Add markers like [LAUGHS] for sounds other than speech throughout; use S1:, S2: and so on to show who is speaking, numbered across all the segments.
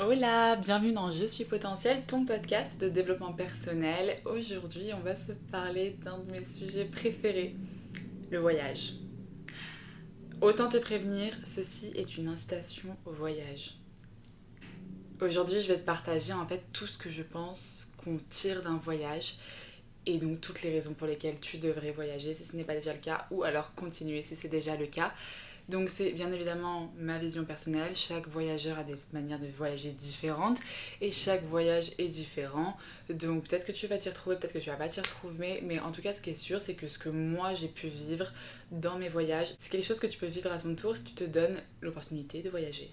S1: Hola, bienvenue dans Je suis potentiel, ton podcast de développement personnel. Aujourd'hui, on va se parler d'un de mes sujets préférés, le voyage. Autant te prévenir, ceci est une incitation au voyage. Aujourd'hui, je vais te partager en fait tout ce que je pense qu'on tire d'un voyage et donc toutes les raisons pour lesquelles tu devrais voyager si ce n'est pas déjà le cas ou alors continuer si c'est déjà le cas. Donc c'est bien évidemment ma vision personnelle, chaque voyageur a des manières de voyager différentes et chaque voyage est différent. Donc peut-être que tu vas t'y retrouver, peut-être que tu vas pas t'y retrouver, mais en tout cas ce qui est sûr c'est que ce que moi j'ai pu vivre dans mes voyages, c'est quelque chose que tu peux vivre à ton tour si tu te donnes l'opportunité de voyager.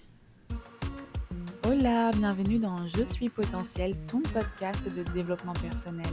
S1: Hola, bienvenue dans Je suis potentiel, ton podcast de développement personnel.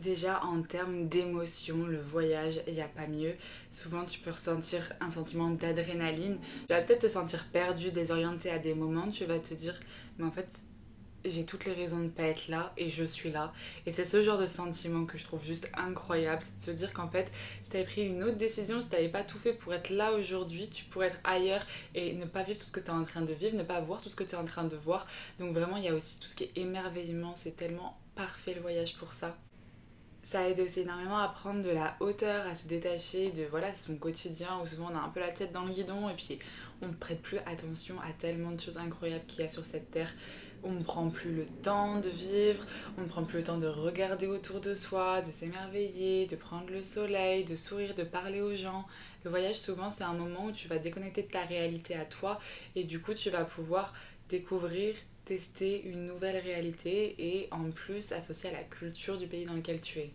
S1: Déjà en termes d'émotion, le voyage, il n'y a pas mieux. Souvent tu peux ressentir un sentiment d'adrénaline. Tu vas peut-être te sentir perdu, désorienté à des moments. Tu vas te dire, mais en fait, j'ai toutes les raisons de ne pas être là et je suis là. Et c'est ce genre de sentiment que je trouve juste incroyable. C'est de se dire qu'en fait, si tu avais pris une autre décision, si tu n'avais pas tout fait pour être là aujourd'hui, tu pourrais être ailleurs et ne pas vivre tout ce que tu es en train de vivre, ne pas voir tout ce que tu es en train de voir. Donc vraiment, il y a aussi tout ce qui est émerveillement. C'est tellement parfait le voyage pour ça ça aide aussi énormément à prendre de la hauteur, à se détacher de voilà son quotidien où souvent on a un peu la tête dans le guidon et puis on ne prête plus attention à tellement de choses incroyables qu'il y a sur cette terre. On ne prend plus le temps de vivre, on ne prend plus le temps de regarder autour de soi, de s'émerveiller, de prendre le soleil, de sourire, de parler aux gens. Le voyage souvent c'est un moment où tu vas déconnecter de ta réalité à toi et du coup tu vas pouvoir découvrir tester une nouvelle réalité et en plus associer à la culture du pays dans lequel tu es.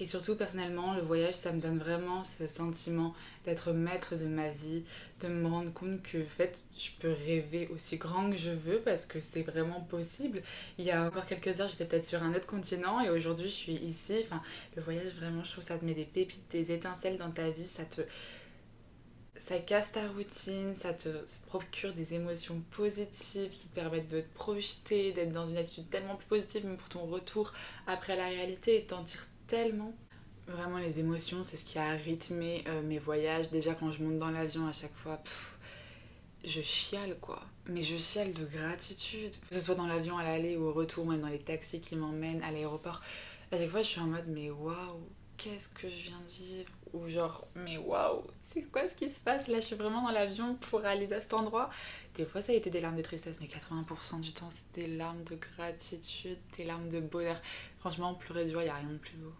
S1: Et surtout, personnellement, le voyage, ça me donne vraiment ce sentiment d'être maître de ma vie, de me rendre compte que, en fait, je peux rêver aussi grand que je veux parce que c'est vraiment possible. Il y a encore quelques heures, j'étais peut-être sur un autre continent et aujourd'hui, je suis ici. Enfin, le voyage, vraiment, je trouve ça te met des pépites, des étincelles dans ta vie, ça te ça casse ta routine, ça te, procure des émotions positives qui te permettent de te projeter, d'être dans une attitude tellement plus positive même pour ton retour après la réalité et t'en tires tellement. Vraiment les émotions, c'est ce qui a rythmé euh, mes voyages. Déjà quand je monte dans l'avion à chaque fois, je chiale quoi. Mais je chiale de gratitude. Que ce soit dans l'avion à l'aller ou au retour, même dans les taxis qui m'emmènent à l'aéroport. À chaque fois je suis en mode mais waouh, qu'est-ce que je viens de vivre ou genre mais waouh c'est quoi ce qui se passe? Là je suis vraiment dans l'avion pour aller à cet endroit. Des fois ça a été des larmes de tristesse mais 80% du temps c'est des larmes de gratitude des larmes de bonheur. Franchement pleurer joie il n'y a rien de plus beau.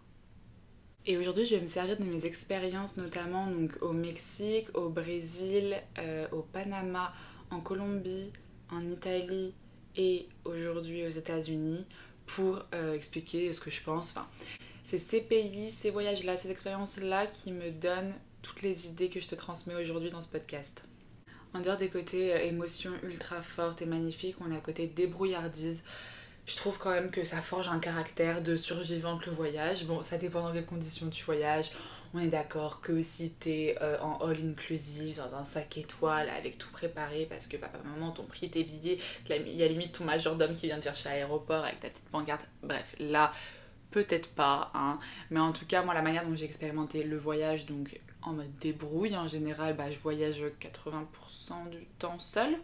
S1: Et aujourd'hui, je vais me servir de mes expériences, notamment donc, au Mexique, au Brésil, euh, au Panama, en Colombie, en Italie et aujourd'hui aux États-Unis pour euh, expliquer ce que je pense. Enfin, c'est ces pays, ces voyages-là, ces expériences-là qui me donnent toutes les idées que je te transmets aujourd'hui dans ce podcast. En dehors des côtés euh, émotions ultra fortes et magnifiques, on a le côté débrouillardise. Je trouve quand même que ça forge un caractère de survivante le voyage. Bon, ça dépend dans quelles conditions tu voyages. On est d'accord que si t'es euh, en all inclusive, dans un sac étoile, avec tout préparé, parce que papa, maman t'ont pris tes billets, il y a limite ton majordome qui vient te chercher à l'aéroport avec ta petite pancarte. Bref, là, peut-être pas, hein. mais en tout cas, moi, la manière dont j'ai expérimenté le voyage, donc en mode débrouille, en général, bah, je voyage 80% du temps seul.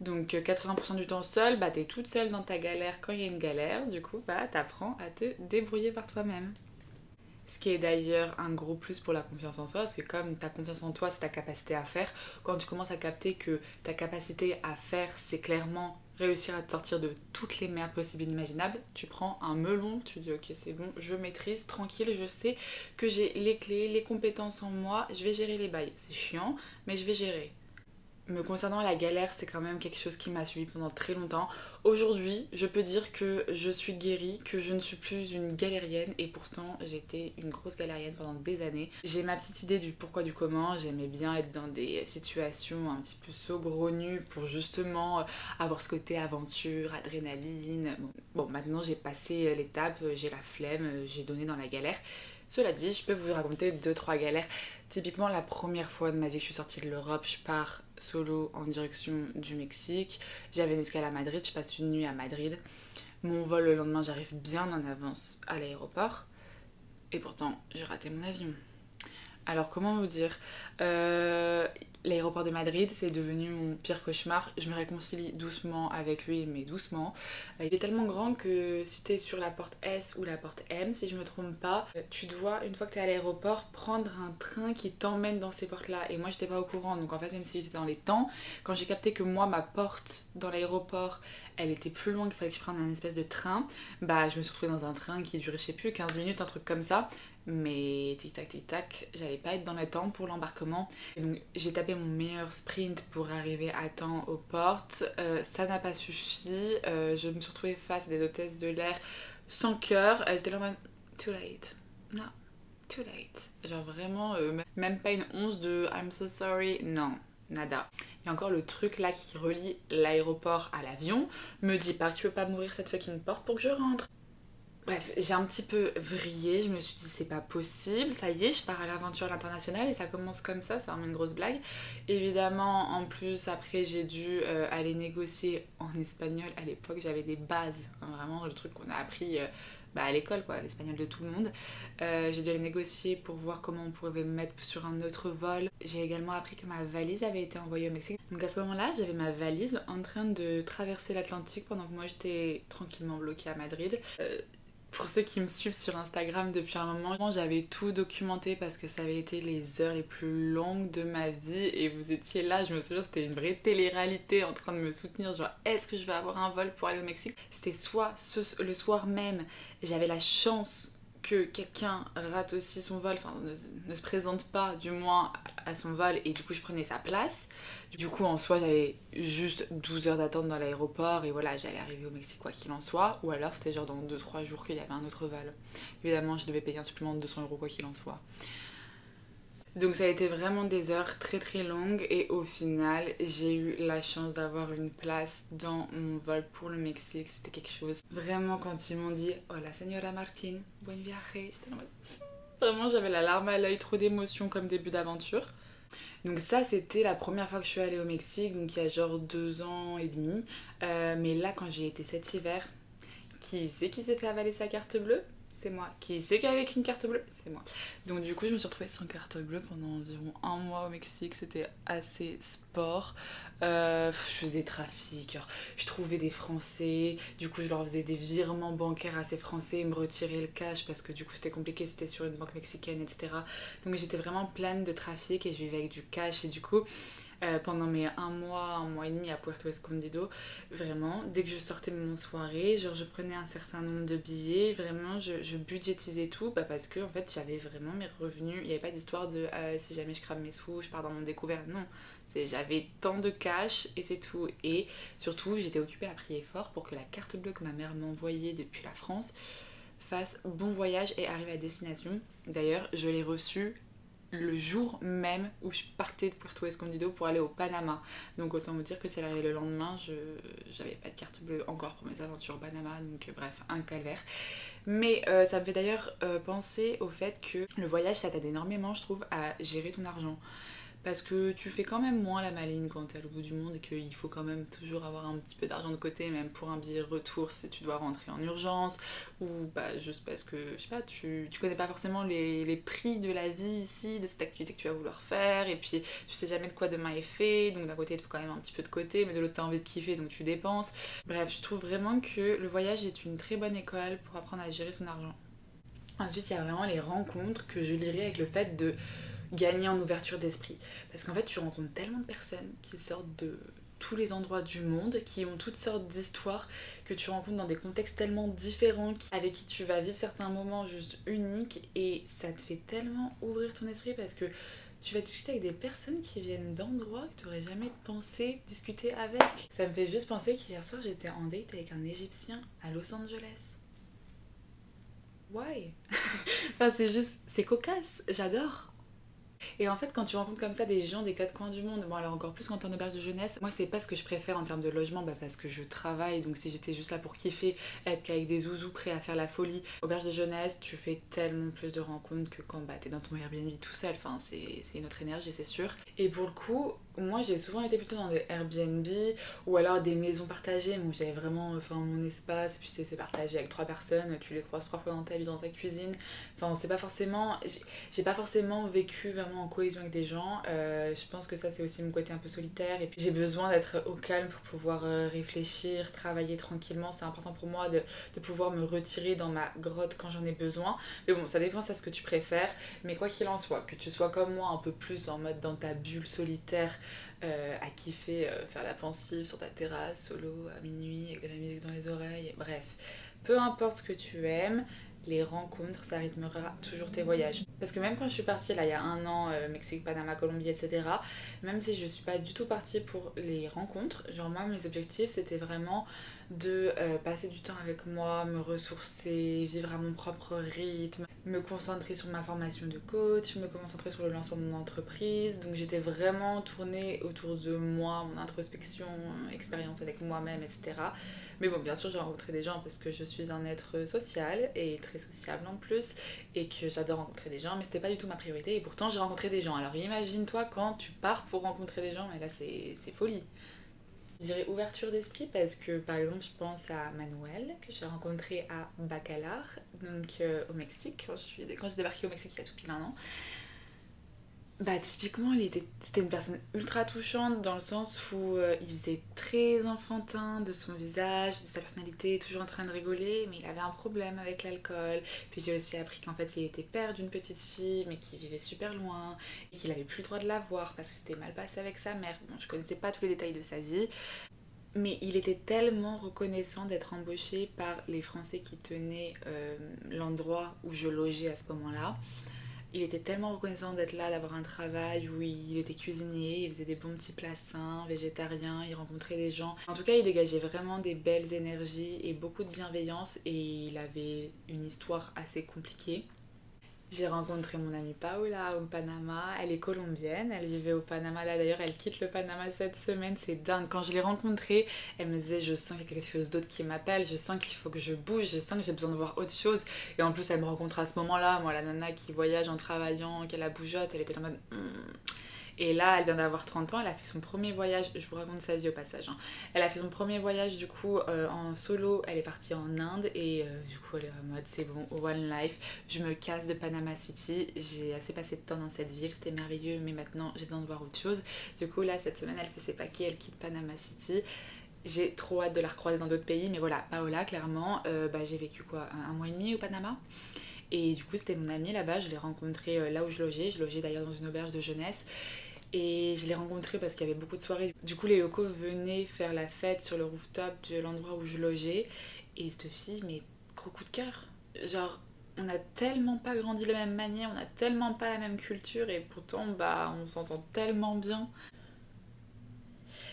S1: Donc 80% du temps seul, bah, t'es toute seule dans ta galère quand il y a une galère, du coup, bah, t'apprends à te débrouiller par toi-même. Ce qui est d'ailleurs un gros plus pour la confiance en soi, parce que comme ta confiance en toi, c'est ta capacité à faire, quand tu commences à capter que ta capacité à faire, c'est clairement réussir à te sortir de toutes les merdes possibles et imaginables, tu prends un melon, tu dis ok c'est bon, je maîtrise, tranquille, je sais que j'ai les clés, les compétences en moi, je vais gérer les bails. C'est chiant, mais je vais gérer. Me concernant la galère, c'est quand même quelque chose qui m'a suivi pendant très longtemps. Aujourd'hui, je peux dire que je suis guérie, que je ne suis plus une galérienne et pourtant j'étais une grosse galérienne pendant des années. J'ai ma petite idée du pourquoi du comment, j'aimais bien être dans des situations un petit peu saugrenues pour justement avoir ce côté aventure, adrénaline. Bon, bon maintenant j'ai passé l'étape, j'ai la flemme, j'ai donné dans la galère. Cela dit, je peux vous raconter 2-3 galères. Typiquement, la première fois de ma vie que je suis sortie de l'Europe, je pars solo en direction du Mexique. J'avais une escale à Madrid, je passe une nuit à Madrid. Mon vol le lendemain, j'arrive bien en avance à l'aéroport. Et pourtant, j'ai raté mon avion. Alors comment vous dire euh, L'aéroport de Madrid, c'est devenu mon pire cauchemar. Je me réconcilie doucement avec lui, mais doucement. Euh, il est tellement grand que si tu es sur la porte S ou la porte M, si je me trompe pas, euh, tu dois, une fois que tu es à l'aéroport, prendre un train qui t'emmène dans ces portes-là. Et moi, j'étais pas au courant. Donc en fait, même si j'étais dans les temps, quand j'ai capté que moi, ma porte dans l'aéroport, elle était plus loin qu'il fallait que je prenne un espèce de train, bah je me suis retrouvée dans un train qui durait, je sais plus, 15 minutes, un truc comme ça. Mais tic-tac, tic-tac, j'allais pas être dans le temps pour l'embarquement. Donc j'ai tapé mon meilleur sprint pour arriver à temps aux portes. Euh, ça n'a pas suffi. Euh, je me suis retrouvée face à des hôtesses de l'air sans cœur. Elles étaient là même too late. Non, too late. Genre vraiment, euh, même pas une once de I'm so sorry. Non, nada. Il y a encore le truc là qui relie l'aéroport à l'avion. Me dit pas tu veux pas m'ouvrir cette fucking porte pour que je rentre? Bref, j'ai un petit peu vrillé, je me suis dit c'est pas possible, ça y est, je pars à l'aventure à l'international et ça commence comme ça, c'est vraiment une grosse blague. Évidemment, en plus, après j'ai dû euh, aller négocier en espagnol. À l'époque, j'avais des bases, hein, vraiment le truc qu'on a appris euh, bah, à l'école, quoi, l'espagnol de tout le monde. Euh, j'ai dû aller négocier pour voir comment on pouvait me mettre sur un autre vol. J'ai également appris que ma valise avait été envoyée au Mexique. Donc à ce moment-là, j'avais ma valise en train de traverser l'Atlantique pendant que moi j'étais tranquillement bloquée à Madrid. Pour ceux qui me suivent sur Instagram depuis un moment, j'avais tout documenté parce que ça avait été les heures les plus longues de ma vie et vous étiez là, je me souviens, c'était une vraie télé-réalité en train de me soutenir, genre est-ce que je vais avoir un vol pour aller au Mexique? C'était soit le soir même, j'avais la chance que quelqu'un rate aussi son vol, enfin ne, se présente pas du moins à son vol et du coup je prenais sa place. Du coup en soi j'avais juste 12 heures d'attente dans l'aéroport et voilà j'allais arriver au Mexique quoi qu'il en soit ou alors c'était genre dans 2-3 jours qu'il y avait un autre vol. Évidemment je devais payer un supplément de 200 euros quoi qu'il en soit. Donc ça a été vraiment des heures très très longues et au final j'ai eu la chance d'avoir une place dans mon vol pour le Mexique. C'était quelque chose. Vraiment quand ils m'ont dit Hola señora Martine, buen viaje, j'étais [LAUGHS] Vraiment j'avais la larme à l'œil, trop d'émotions comme début d'aventure. Donc ça c'était la première fois que je suis allée au Mexique, donc il y a genre deux ans et demi. Euh, mais là quand j'ai été cet hiver, qui sait qui s'est fait avaler sa carte bleue? C'est moi. Qui sait qu'avec une carte bleue C'est moi. Donc du coup, je me suis retrouvée sans carte bleue pendant environ un mois au Mexique. C'était assez sport. Euh, je faisais des trafics. Je trouvais des Français. Du coup, je leur faisais des virements bancaires à ces Français. Ils me retiraient le cash parce que du coup, c'était compliqué. C'était sur une banque mexicaine, etc. Donc j'étais vraiment pleine de trafic et je vivais avec du cash. Et du coup, euh, pendant mes un mois, un mois et demi à Puerto Escondido. Vraiment, dès que je sortais mon soirée, genre je prenais un certain nombre de billets, vraiment je, je budgétisais tout bah, parce que en fait j'avais vraiment mes revenus. Il n'y avait pas d'histoire de euh, si jamais je crame mes sous, je pars dans mon découvert. Non, j'avais tant de cash et c'est tout. Et surtout, j'étais occupée à prier fort pour que la carte bleue que ma mère m'envoyait depuis la France fasse bon voyage et arrive à destination. D'ailleurs, je l'ai reçue le jour même où je partais de Puerto Escondido pour aller au Panama. Donc autant vous dire que c'est arrivé le lendemain, je j'avais pas de carte bleue encore pour mes aventures au Panama, donc bref, un calvaire. Mais euh, ça me fait d'ailleurs euh, penser au fait que le voyage, ça t'aide énormément, je trouve, à gérer ton argent parce que tu fais quand même moins la maligne quand t'es à l'autre bout du monde et qu'il faut quand même toujours avoir un petit peu d'argent de côté, même pour un billet retour si tu dois rentrer en urgence, ou bah juste parce que, je sais pas, tu, tu connais pas forcément les, les, prix de la vie ici, de cette activité que tu vas vouloir faire, et puis tu sais jamais de quoi demain est fait, donc d'un côté il faut quand même un petit peu de côté, mais de l'autre t'as envie de kiffer donc tu dépenses. Bref, je trouve vraiment que le voyage est une très bonne école pour apprendre à gérer son argent. Ensuite, il y a vraiment les rencontres que je lirai avec le fait de gagner en ouverture d'esprit. Parce qu'en fait, tu rencontres tellement de personnes qui sortent de tous les endroits du monde, qui ont toutes sortes d'histoires que tu rencontres dans des contextes tellement différents, avec qui tu vas vivre certains moments juste uniques, et ça te fait tellement ouvrir ton esprit parce que tu vas discuter avec des personnes qui viennent d'endroits que tu n'aurais jamais pensé discuter avec. Ça me fait juste penser qu'hier soir j'étais en date avec un Égyptien à Los Angeles. Why? [LAUGHS] Enfin, c'est juste, c'est cocasse, j'adore. Et en fait, quand tu rencontres comme ça des gens des quatre coins du monde, bon alors encore plus quand en auberge de jeunesse, moi c'est pas ce que je préfère en termes de logement, bah parce que je travaille, donc si j'étais juste là pour kiffer, être qu'avec des zouzous prêts à faire la folie, auberge de jeunesse, tu fais tellement plus de rencontres que quand bah, t'es dans ton Airbnb tout seul, enfin c'est une autre énergie c'est sûr. Et pour le coup, moi j'ai souvent été plutôt dans des Airbnb ou alors des maisons partagées où j'avais vraiment enfin, mon espace, puis c'est partagé avec trois personnes, tu les croises trois fois dans ta vie dans ta cuisine. Enfin, c'est pas forcément. J'ai pas forcément vécu vraiment en cohésion avec des gens. Euh, je pense que ça c'est aussi mon côté un peu solitaire et puis j'ai besoin d'être au calme pour pouvoir euh, réfléchir, travailler tranquillement. C'est important pour moi de, de pouvoir me retirer dans ma grotte quand j'en ai besoin. Mais bon, ça dépend de ce que tu préfères. Mais quoi qu'il en soit, que tu sois comme moi un peu plus en mode dans ta bulle solitaire euh, à kiffer euh, faire la pensive sur ta terrasse, solo, à minuit, avec de la musique dans les oreilles. Bref, peu importe ce que tu aimes, les rencontres, ça rythmera toujours tes voyages. Parce que même quand je suis partie là il y a un an, euh, Mexique, Panama, Colombie, etc., même si je suis pas du tout partie pour les rencontres, genre moi mes objectifs c'était vraiment de passer du temps avec moi, me ressourcer, vivre à mon propre rythme, me concentrer sur ma formation de coach, me concentrer sur le lancement de mon entreprise. Donc j'étais vraiment tournée autour de moi, mon introspection, expérience avec moi-même, etc. Mais bon, bien sûr, j'ai rencontré des gens parce que je suis un être social et très sociable en plus et que j'adore rencontrer des gens, mais c'était pas du tout ma priorité et pourtant j'ai rencontré des gens. Alors imagine-toi quand tu pars pour rencontrer des gens, et là c'est folie. Je dirais ouverture d'esprit parce que par exemple je pense à Manuel que j'ai rencontré à Bacalar, donc euh, au Mexique, quand j'ai débarqué au Mexique il y a tout pile un an. Bah typiquement il était c'était une personne ultra touchante dans le sens où euh, il faisait très enfantin de son visage, de sa personnalité, toujours en train de rigoler, mais il avait un problème avec l'alcool. Puis j'ai aussi appris qu'en fait il était père d'une petite fille mais qui vivait super loin et qu'il avait plus le droit de la voir parce que c'était mal passé avec sa mère. Bon, je connaissais pas tous les détails de sa vie. Mais il était tellement reconnaissant d'être embauché par les Français qui tenaient euh, l'endroit où je logeais à ce moment-là il était tellement reconnaissant d'être là, d'avoir un travail où il était cuisinier, il faisait des bons petits plats sains, végétariens, il rencontrait des gens. En tout cas, il dégageait vraiment des belles énergies et beaucoup de bienveillance et il avait une histoire assez compliquée. J'ai rencontré mon amie Paola au Panama. Elle est colombienne, elle vivait au Panama. Là d'ailleurs, elle quitte le Panama cette semaine. C'est dingue. Quand je l'ai rencontrée, elle me disait Je sens qu'il y a quelque chose d'autre qui m'appelle. Je sens qu'il faut que je bouge. Je sens que j'ai besoin de voir autre chose. Et en plus, elle me rencontre à ce moment-là. Moi, la nana qui voyage en travaillant, qui a la bougeotte, elle était en mode. Hmm, et là, elle vient d'avoir 30 ans, elle a fait son premier voyage, je vous raconte sa vie au passage. Hein. Elle a fait son premier voyage du coup euh, en solo, elle est partie en Inde et euh, du coup elle est en mode c'est bon, one life, je me casse de Panama City, j'ai assez passé de temps dans cette ville, c'était merveilleux, mais maintenant j'ai besoin de voir autre chose. Du coup là, cette semaine, elle fait ses paquets, elle quitte Panama City. J'ai trop hâte de la recroiser dans d'autres pays, mais voilà, Paola, clairement, euh, bah, j'ai vécu quoi, un, mois et demi au Panama. Et du coup, c'était mon amie là-bas, je l'ai rencontrée là où je logeais. Je logeais d'ailleurs dans une auberge de jeunesse. Et je l'ai rencontré parce qu'il y avait beaucoup de soirées. Du coup, les locaux venaient faire la fête sur le rooftop de l'endroit où je logeais. Et cette fille, mais gros coup de cœur. Genre, on n'a tellement pas grandi de la même manière, on n'a tellement pas la même culture et pourtant, bah, on s'entend tellement bien.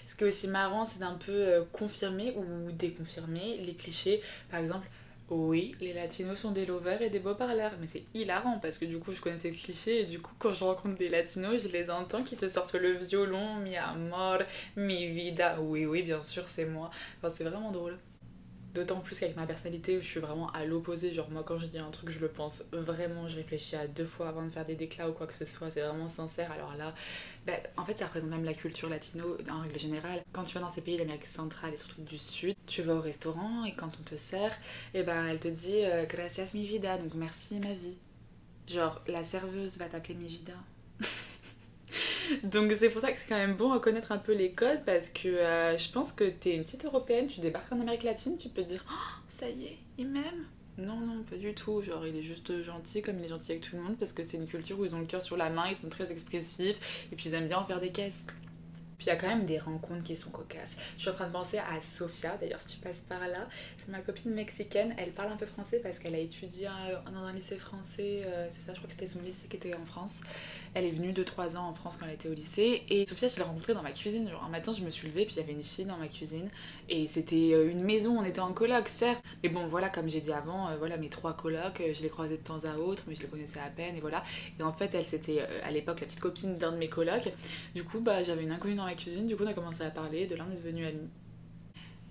S1: Ce qui est aussi marrant, c'est d'un peu euh, confirmer ou déconfirmer les clichés. Par exemple, oui, les latinos sont des lovers et des beaux parleurs, mais c'est hilarant parce que du coup je connaissais le cliché et du coup quand je rencontre des latinos, je les entends qui te sortent le violon, mi amor, mi vida. Oui, oui, bien sûr, c'est moi. Enfin, c'est vraiment drôle. D'autant plus qu'avec ma personnalité je suis vraiment à l'opposé, genre moi quand je dis un truc je le pense vraiment, je réfléchis à deux fois avant de faire des déclats ou quoi que ce soit, c'est vraiment sincère. Alors là, bah, en fait ça représente même la culture latino en règle générale. Quand tu vas dans ces pays d'Amérique centrale et surtout du sud, tu vas au restaurant et quand on te sert, et eh ben elle te dit euh, gracias mi vida, donc merci ma vie. Genre la serveuse va t'appeler mi vida. [LAUGHS] [LAUGHS] Donc c'est pour ça que c'est quand même bon à connaître un peu les codes parce que euh, je pense que t'es une petite européenne, tu débarques en Amérique latine, tu peux dire oh, ça y est, il m'aime. Non, non, pas du tout. Genre, il est juste gentil comme il est gentil avec tout le monde parce que c'est une culture où ils ont le cœur sur la main, ils sont très expressifs et puis ils aiment bien en faire des caisses. Puis il y a quand même des rencontres qui sont cocasses. Je suis en train de penser à Sofia, d'ailleurs si tu passes par là, c'est ma copine mexicaine, elle parle un peu français parce qu'elle a étudié dans un lycée français, euh, c'est ça, je crois que c'était son lycée qui était en France. Elle est venue 2-3 ans en France quand elle était au lycée. Et Sofia, je l'ai rencontrée dans ma cuisine. Genre, un matin, je me suis levée, puis il y avait une fille dans ma cuisine. Et c'était euh, une maison, on était en coloc, certes. Mais bon, voilà, comme j'ai dit avant, euh, voilà, mes trois colocs, je les croisais de temps à autre, mais je les connaissais à peine, et voilà. Et en fait, elle, c'était à l'époque la petite copine d'un de mes colocs. Du coup, bah, j'avais une inconnue dans ma cuisine, du coup, on a commencé à parler, de là, on est devenus amis.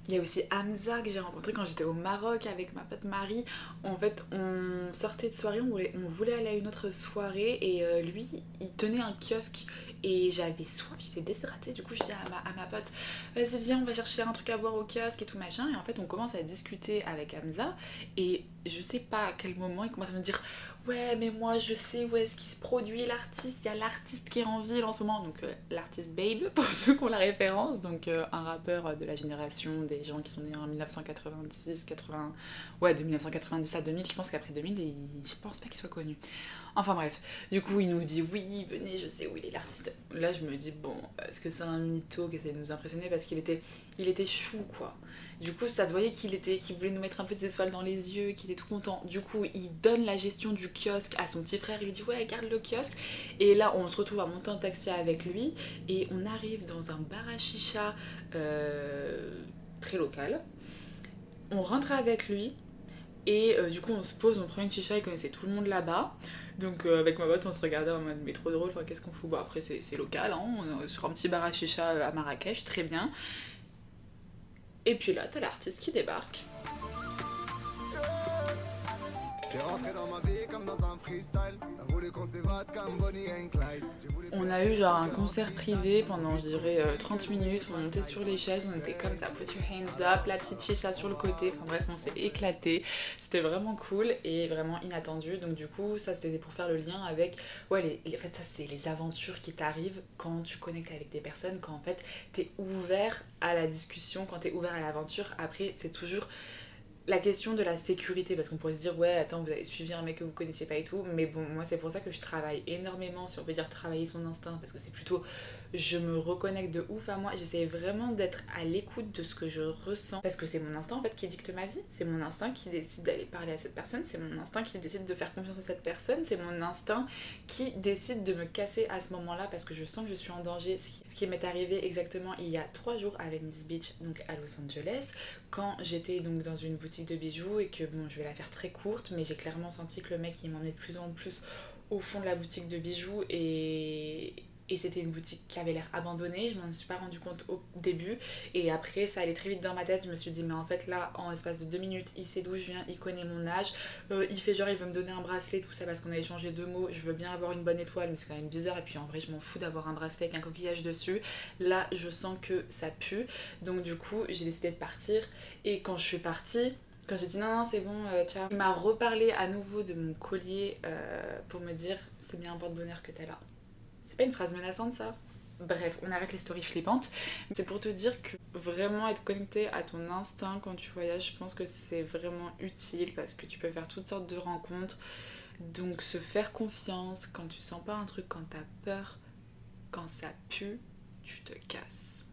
S1: Il y a aussi Hamza que j'ai rencontré quand j'étais au Maroc avec ma pote Marie. En fait, on sortait de soirée, on voulait, on voulait aller à une autre soirée et euh, lui, il tenait un kiosque et j'avais soif, j'étais déshydratée. Du coup, je dis à ma, à ma pote, vas-y, viens, on va chercher un truc à boire au kiosque et tout machin. Et en fait, on commence à discuter avec Hamza et je sais pas à quel moment il commence à me dire, ouais mais moi je sais où est-ce qu'il se produit l'artiste, il y a l'artiste qui est en ville en ce moment, donc euh, l'artiste Babe [LAUGHS] pour ceux qui ont la référence, donc euh, un rappeur de la génération des gens qui sont nés en 1996, 80, ouais de 1990 à 2000, je pense qu'après 2000 il... je pense pas qu'il soit connu. Enfin bref, du coup il nous dit oui venez je sais où il est l'artiste. Là je me dis bon est-ce que c'est un mytho qui essaie de nous impressionner parce qu'il était, il était chou quoi. Du coup, ça te voyait qu'il était, qu'il voulait nous mettre un peu des étoiles dans les yeux, qu'il est tout content. Du coup, il donne la gestion du kiosque à son petit frère. Il lui dit ouais, garde le kiosque. Et là, on se retrouve à monter en taxi avec lui et on arrive dans un bar à chicha euh, très local. On rentre avec lui et euh, du coup, on se pose, on prend une chicha. Il connaissait tout le monde là-bas. Donc euh, avec ma pote, on se regardait en mode mais trop drôle, qu'est-ce qu'on fout? Bon après c'est local, hein, on est sur un petit bar à chicha à Marrakech, très bien. Et puis là, t'as l'artiste qui débarque. On a eu genre un concert privé pendant, je dirais, 30 euh, minutes. On montait sur les chaises, on était comme ça, put your hands up, la petite chicha sur le côté. Enfin bref, on s'est éclaté. C'était vraiment cool et vraiment inattendu. Donc du coup, ça c'était pour faire le lien avec, ouais, les, en fait, ça c'est les aventures qui t'arrivent quand tu connectes avec des personnes, quand en fait t'es ouvert à la discussion, quand t'es ouvert à l'aventure. Après, c'est toujours la question de la sécurité, parce qu'on pourrait se dire, ouais, attends, vous avez suivi un mec que vous connaissiez pas et tout, mais bon, moi c'est pour ça que je travaille énormément, si on peut dire travailler son instinct, parce que c'est plutôt je me reconnecte de ouf à moi. J'essaie vraiment d'être à l'écoute de ce que je ressens parce que c'est mon instinct en fait qui dicte ma vie. C'est mon instinct qui décide d'aller parler à cette personne. C'est mon instinct qui décide de faire confiance à cette personne. C'est mon instinct qui décide de me casser à ce moment-là parce que je sens que je suis en danger. Ce qui, m'est arrivé exactement il y a trois jours à Venice Beach, donc à Los Angeles, quand j'étais donc dans une boutique de bijoux et que bon, je vais la faire très courte, mais j'ai clairement senti que le mec il m'emmenait de plus en plus au fond de la boutique de bijoux et, et c'était une boutique qui avait l'air abandonnée, je m'en suis pas rendu compte au début. Et après ça allait très vite dans ma tête, je me suis dit mais en fait là en espace de deux minutes il sait d'où je viens, il connaît mon âge, euh, il fait genre il veut me donner un bracelet tout ça parce qu'on a échangé deux mots, je veux bien avoir une bonne étoile mais c'est quand même bizarre. Et puis en vrai je m'en fous d'avoir un bracelet avec un coquillage dessus, là je sens que ça pue. Donc du coup j'ai décidé de partir. Et quand je suis partie quand j'ai dit non, non, c'est bon, euh, ciao. Il m'a reparlé à nouveau de mon collier euh, pour me dire c'est bien un porte-bonheur que t'as là. C'est pas une phrase menaçante ça? Bref, on arrête les stories flippantes. C'est pour te dire que vraiment être connecté à ton instinct quand tu voyages, je pense que c'est vraiment utile parce que tu peux faire toutes sortes de rencontres. Donc se faire confiance quand tu sens pas un truc, quand t'as peur, quand ça pue, tu te casses.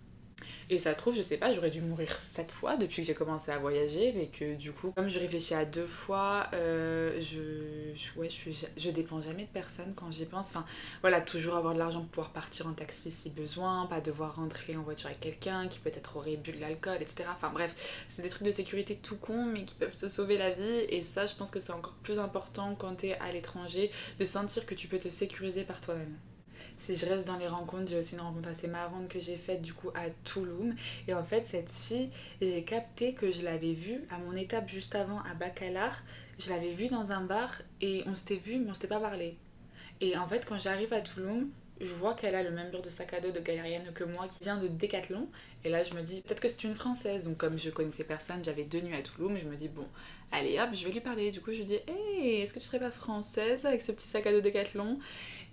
S1: Et ça se trouve, je sais pas, j'aurais dû mourir sept fois depuis que j'ai commencé à voyager, mais que du coup, comme je réfléchis à deux fois, euh, je, ouais, je, je dépends jamais de personne quand j'y pense. Enfin, voilà, toujours avoir de l'argent pour pouvoir partir en taxi si besoin, pas devoir rentrer en voiture avec quelqu'un qui peut-être aurait bu de l'alcool, etc. Enfin bref, c'est des trucs de sécurité tout con, mais qui peuvent te sauver la vie. Et ça, je pense que c'est encore plus important quand t'es à l'étranger, de sentir que tu peux te sécuriser par toi-même si je reste dans les rencontres, j'ai aussi une rencontre assez marrante que j'ai faite du coup à Touloum. Et en fait, cette fille, j'ai capté que je l'avais vue à mon étape juste avant à Bacalar. Je l'avais vue dans un bar et on s'était vu, mais on s'était pas parlé. Et en fait, quand j'arrive à Touloum, je vois qu'elle a le même genre de sac à dos de galérienne que moi qui vient de Decathlon. Et là, je me dis, peut-être que c'est une française. Donc, comme je connaissais personne, j'avais deux nuits à Toulouse, je me dis, bon, allez hop, je vais lui parler. Du coup, je lui dis, hé, est-ce que tu serais pas française avec ce petit sac à dos Decathlon?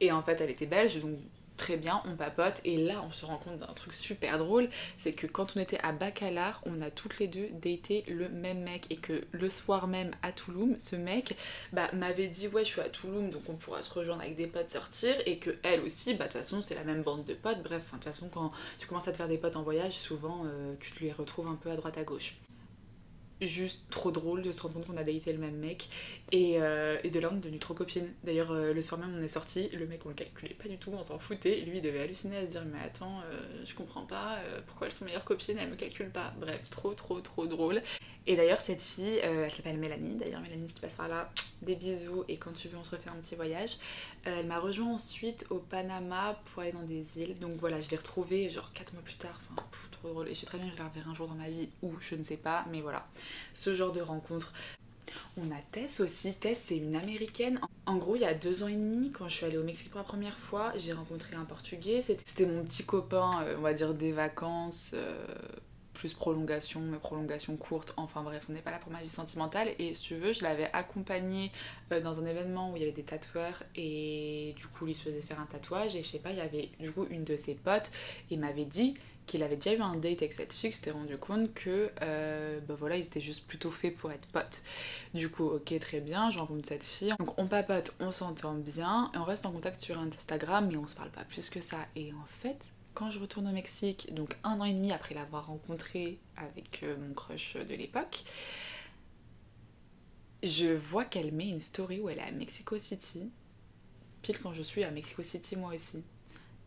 S1: Et en fait, elle était belge, donc très bien, on papote. Et là on se rend compte d'un truc super drôle, c'est que quand on était à Bacalar, on a toutes les deux daté le même mec. Et que le soir même à Toulouse, ce mec bah, m'avait dit ouais je suis à Toulouse donc on pourra se rejoindre avec des potes sortir. Et que elle aussi, bah de toute façon c'est la même bande de potes, bref, de toute façon quand tu commences à te faire des potes en voyage, souvent euh, tu te les retrouves un peu à droite à gauche juste trop drôle de se rendre compte qu'on a daté le même mec. Et, euh, et de là on est devenu trop copines. D'ailleurs euh, le soir même on est sorti le mec on le calculait pas du tout on s'en foutait. Lui il devait halluciner à se dire mais attends euh, je comprends pas pourquoi elles sont meilleures copines elles me calculent pas. Bref trop trop trop drôle. Et d'ailleurs cette fille elle s'appelle Mélanie. D'ailleurs Mélanie si tu passes par là des bisous. Et quand tu veux on se refait un petit voyage. Elle m'a rejoint ensuite au Panama pour aller dans des îles. Donc voilà je l'ai retrouvée genre 4 mois plus tard. Enfin et je sais très bien que je la reverrai un jour dans ma vie ou je ne sais pas, mais voilà. Ce genre de rencontre. On a Tess aussi. Tess, c'est une américaine. En gros, il y a deux ans et demi, quand je suis allée au Mexique pour la première fois, j'ai rencontré un portugais. C'était mon petit copain, euh, on va dire, des vacances. Euh, plus prolongation, mais prolongation courte, enfin bref, on n'est pas là pour ma vie sentimentale. Et si tu veux, je l'avais accompagné euh, dans un événement où il y avait des tatoueurs et du coup, il se faisait faire un tatouage. Et je sais pas, il y avait du coup une de ses potes et m'avait dit qu'il avait déjà eu un date avec cette fille, s'était rendu compte que euh, bah voilà, ils étaient juste plutôt faits pour être potes. Du coup, ok, très bien, je rencontre cette fille. Donc on papote, on s'entend bien, et on reste en contact sur Instagram, mais on se parle pas plus que ça. Et en fait, quand je retourne au Mexique, donc un an et demi après l'avoir rencontré avec euh, mon crush de l'époque, je vois qu'elle met une story où elle est à Mexico City, pile quand je suis à Mexico City moi aussi.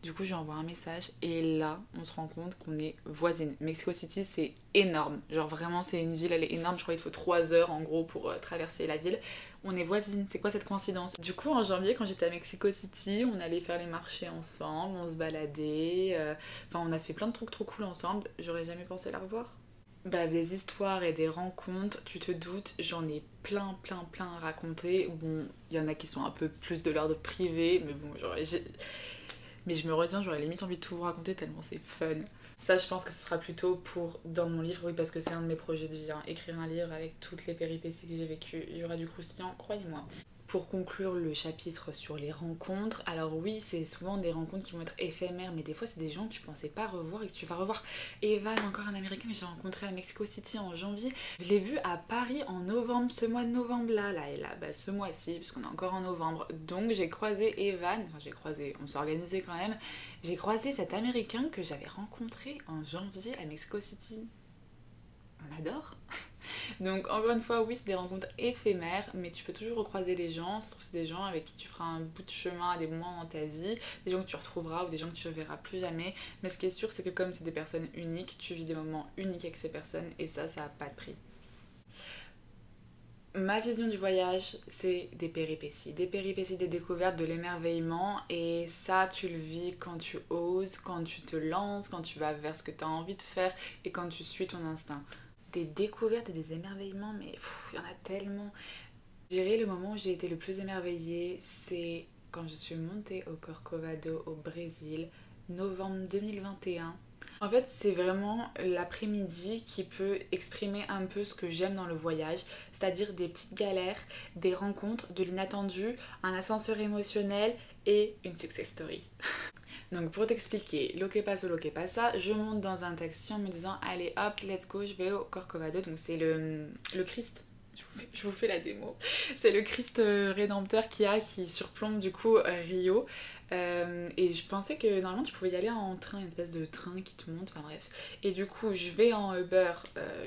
S1: Du coup, je lui envoie un message et là, on se rend compte qu'on est voisines. Mexico City, c'est énorme. Genre vraiment, c'est une ville, elle est énorme. Je crois qu'il faut 3 heures en gros pour euh, traverser la ville. On est voisines. C'est quoi cette coïncidence? Du coup, en janvier, quand j'étais à Mexico City, on allait faire les marchés ensemble, on se baladait. Euh, enfin, on a fait plein de trucs trop cool ensemble. J'aurais jamais pensé la revoir. Bah, des histoires et des rencontres, tu te doutes, j'en ai plein, plein, plein à raconter. Bon, il y en a qui sont un peu plus de l'ordre privé, mais bon, genre, mais je me retiens, j'aurais limite envie de tout vous raconter tellement c'est fun. Ça, je pense que ce sera plutôt pour dans mon livre, oui, parce que c'est un de mes projets de vie. Hein. Écrire un livre avec toutes les péripéties que j'ai vécues. Il y aura du croustillant, croyez-moi pour conclure le chapitre sur les rencontres, alors oui, c'est souvent des rencontres qui vont être éphémères, mais des fois, c'est des gens que tu pensais pas revoir et que tu vas revoir. Evan, encore un américain que j'ai rencontré à Mexico City en janvier. Je l'ai vu à Paris en novembre, ce mois de novembre-là, là et là, bah, ce mois-ci, puisqu'on est encore en novembre. Donc, j'ai croisé Evan, enfin, j'ai croisé, on s'est organisé quand même. J'ai croisé cet américain que j'avais rencontré en janvier à Mexico City. On adore! [LAUGHS] Donc encore une fois, oui, c'est des rencontres éphémères, mais tu peux toujours recroiser les gens. Ça se trouve, c'est des gens avec qui tu feras un bout de chemin à des moments dans ta vie, des gens que tu retrouveras ou des gens que tu ne verras plus jamais. Mais ce qui est sûr, c'est que comme c'est des personnes uniques, tu vis des moments uniques avec ces personnes et ça, ça n'a pas de prix. Ma vision du voyage, c'est des péripéties. Des péripéties, des découvertes, de l'émerveillement. Et ça, tu le vis quand tu oses, quand tu te lances, quand tu vas vers ce que tu as envie de faire et quand tu suis ton instinct des découvertes et des émerveillements, mais il y en a tellement. Je dirais le moment où j'ai été le plus émerveillée, c'est quand je suis montée au Corcovado au Brésil, novembre 2021. En fait, c'est vraiment l'après-midi qui peut exprimer un peu ce que j'aime dans le voyage, c'est-à-dire des petites galères, des rencontres, de l'inattendu, un ascenseur émotionnel et une success story. [LAUGHS] Donc pour t'expliquer, lo que pasa, lo que pasa, je monte dans un taxi en me disant allez hop, let's go, je vais au Corcovado. Donc c'est le, le Christ je vous, fais, la démo. C'est le Christ euh, rédempteur qui a qui surplombe du coup euh, Rio. Euh, et je pensais que normalement tu pouvais y aller en train, une espèce de train qui te monte, enfin bref. Et du coup, je vais en Uber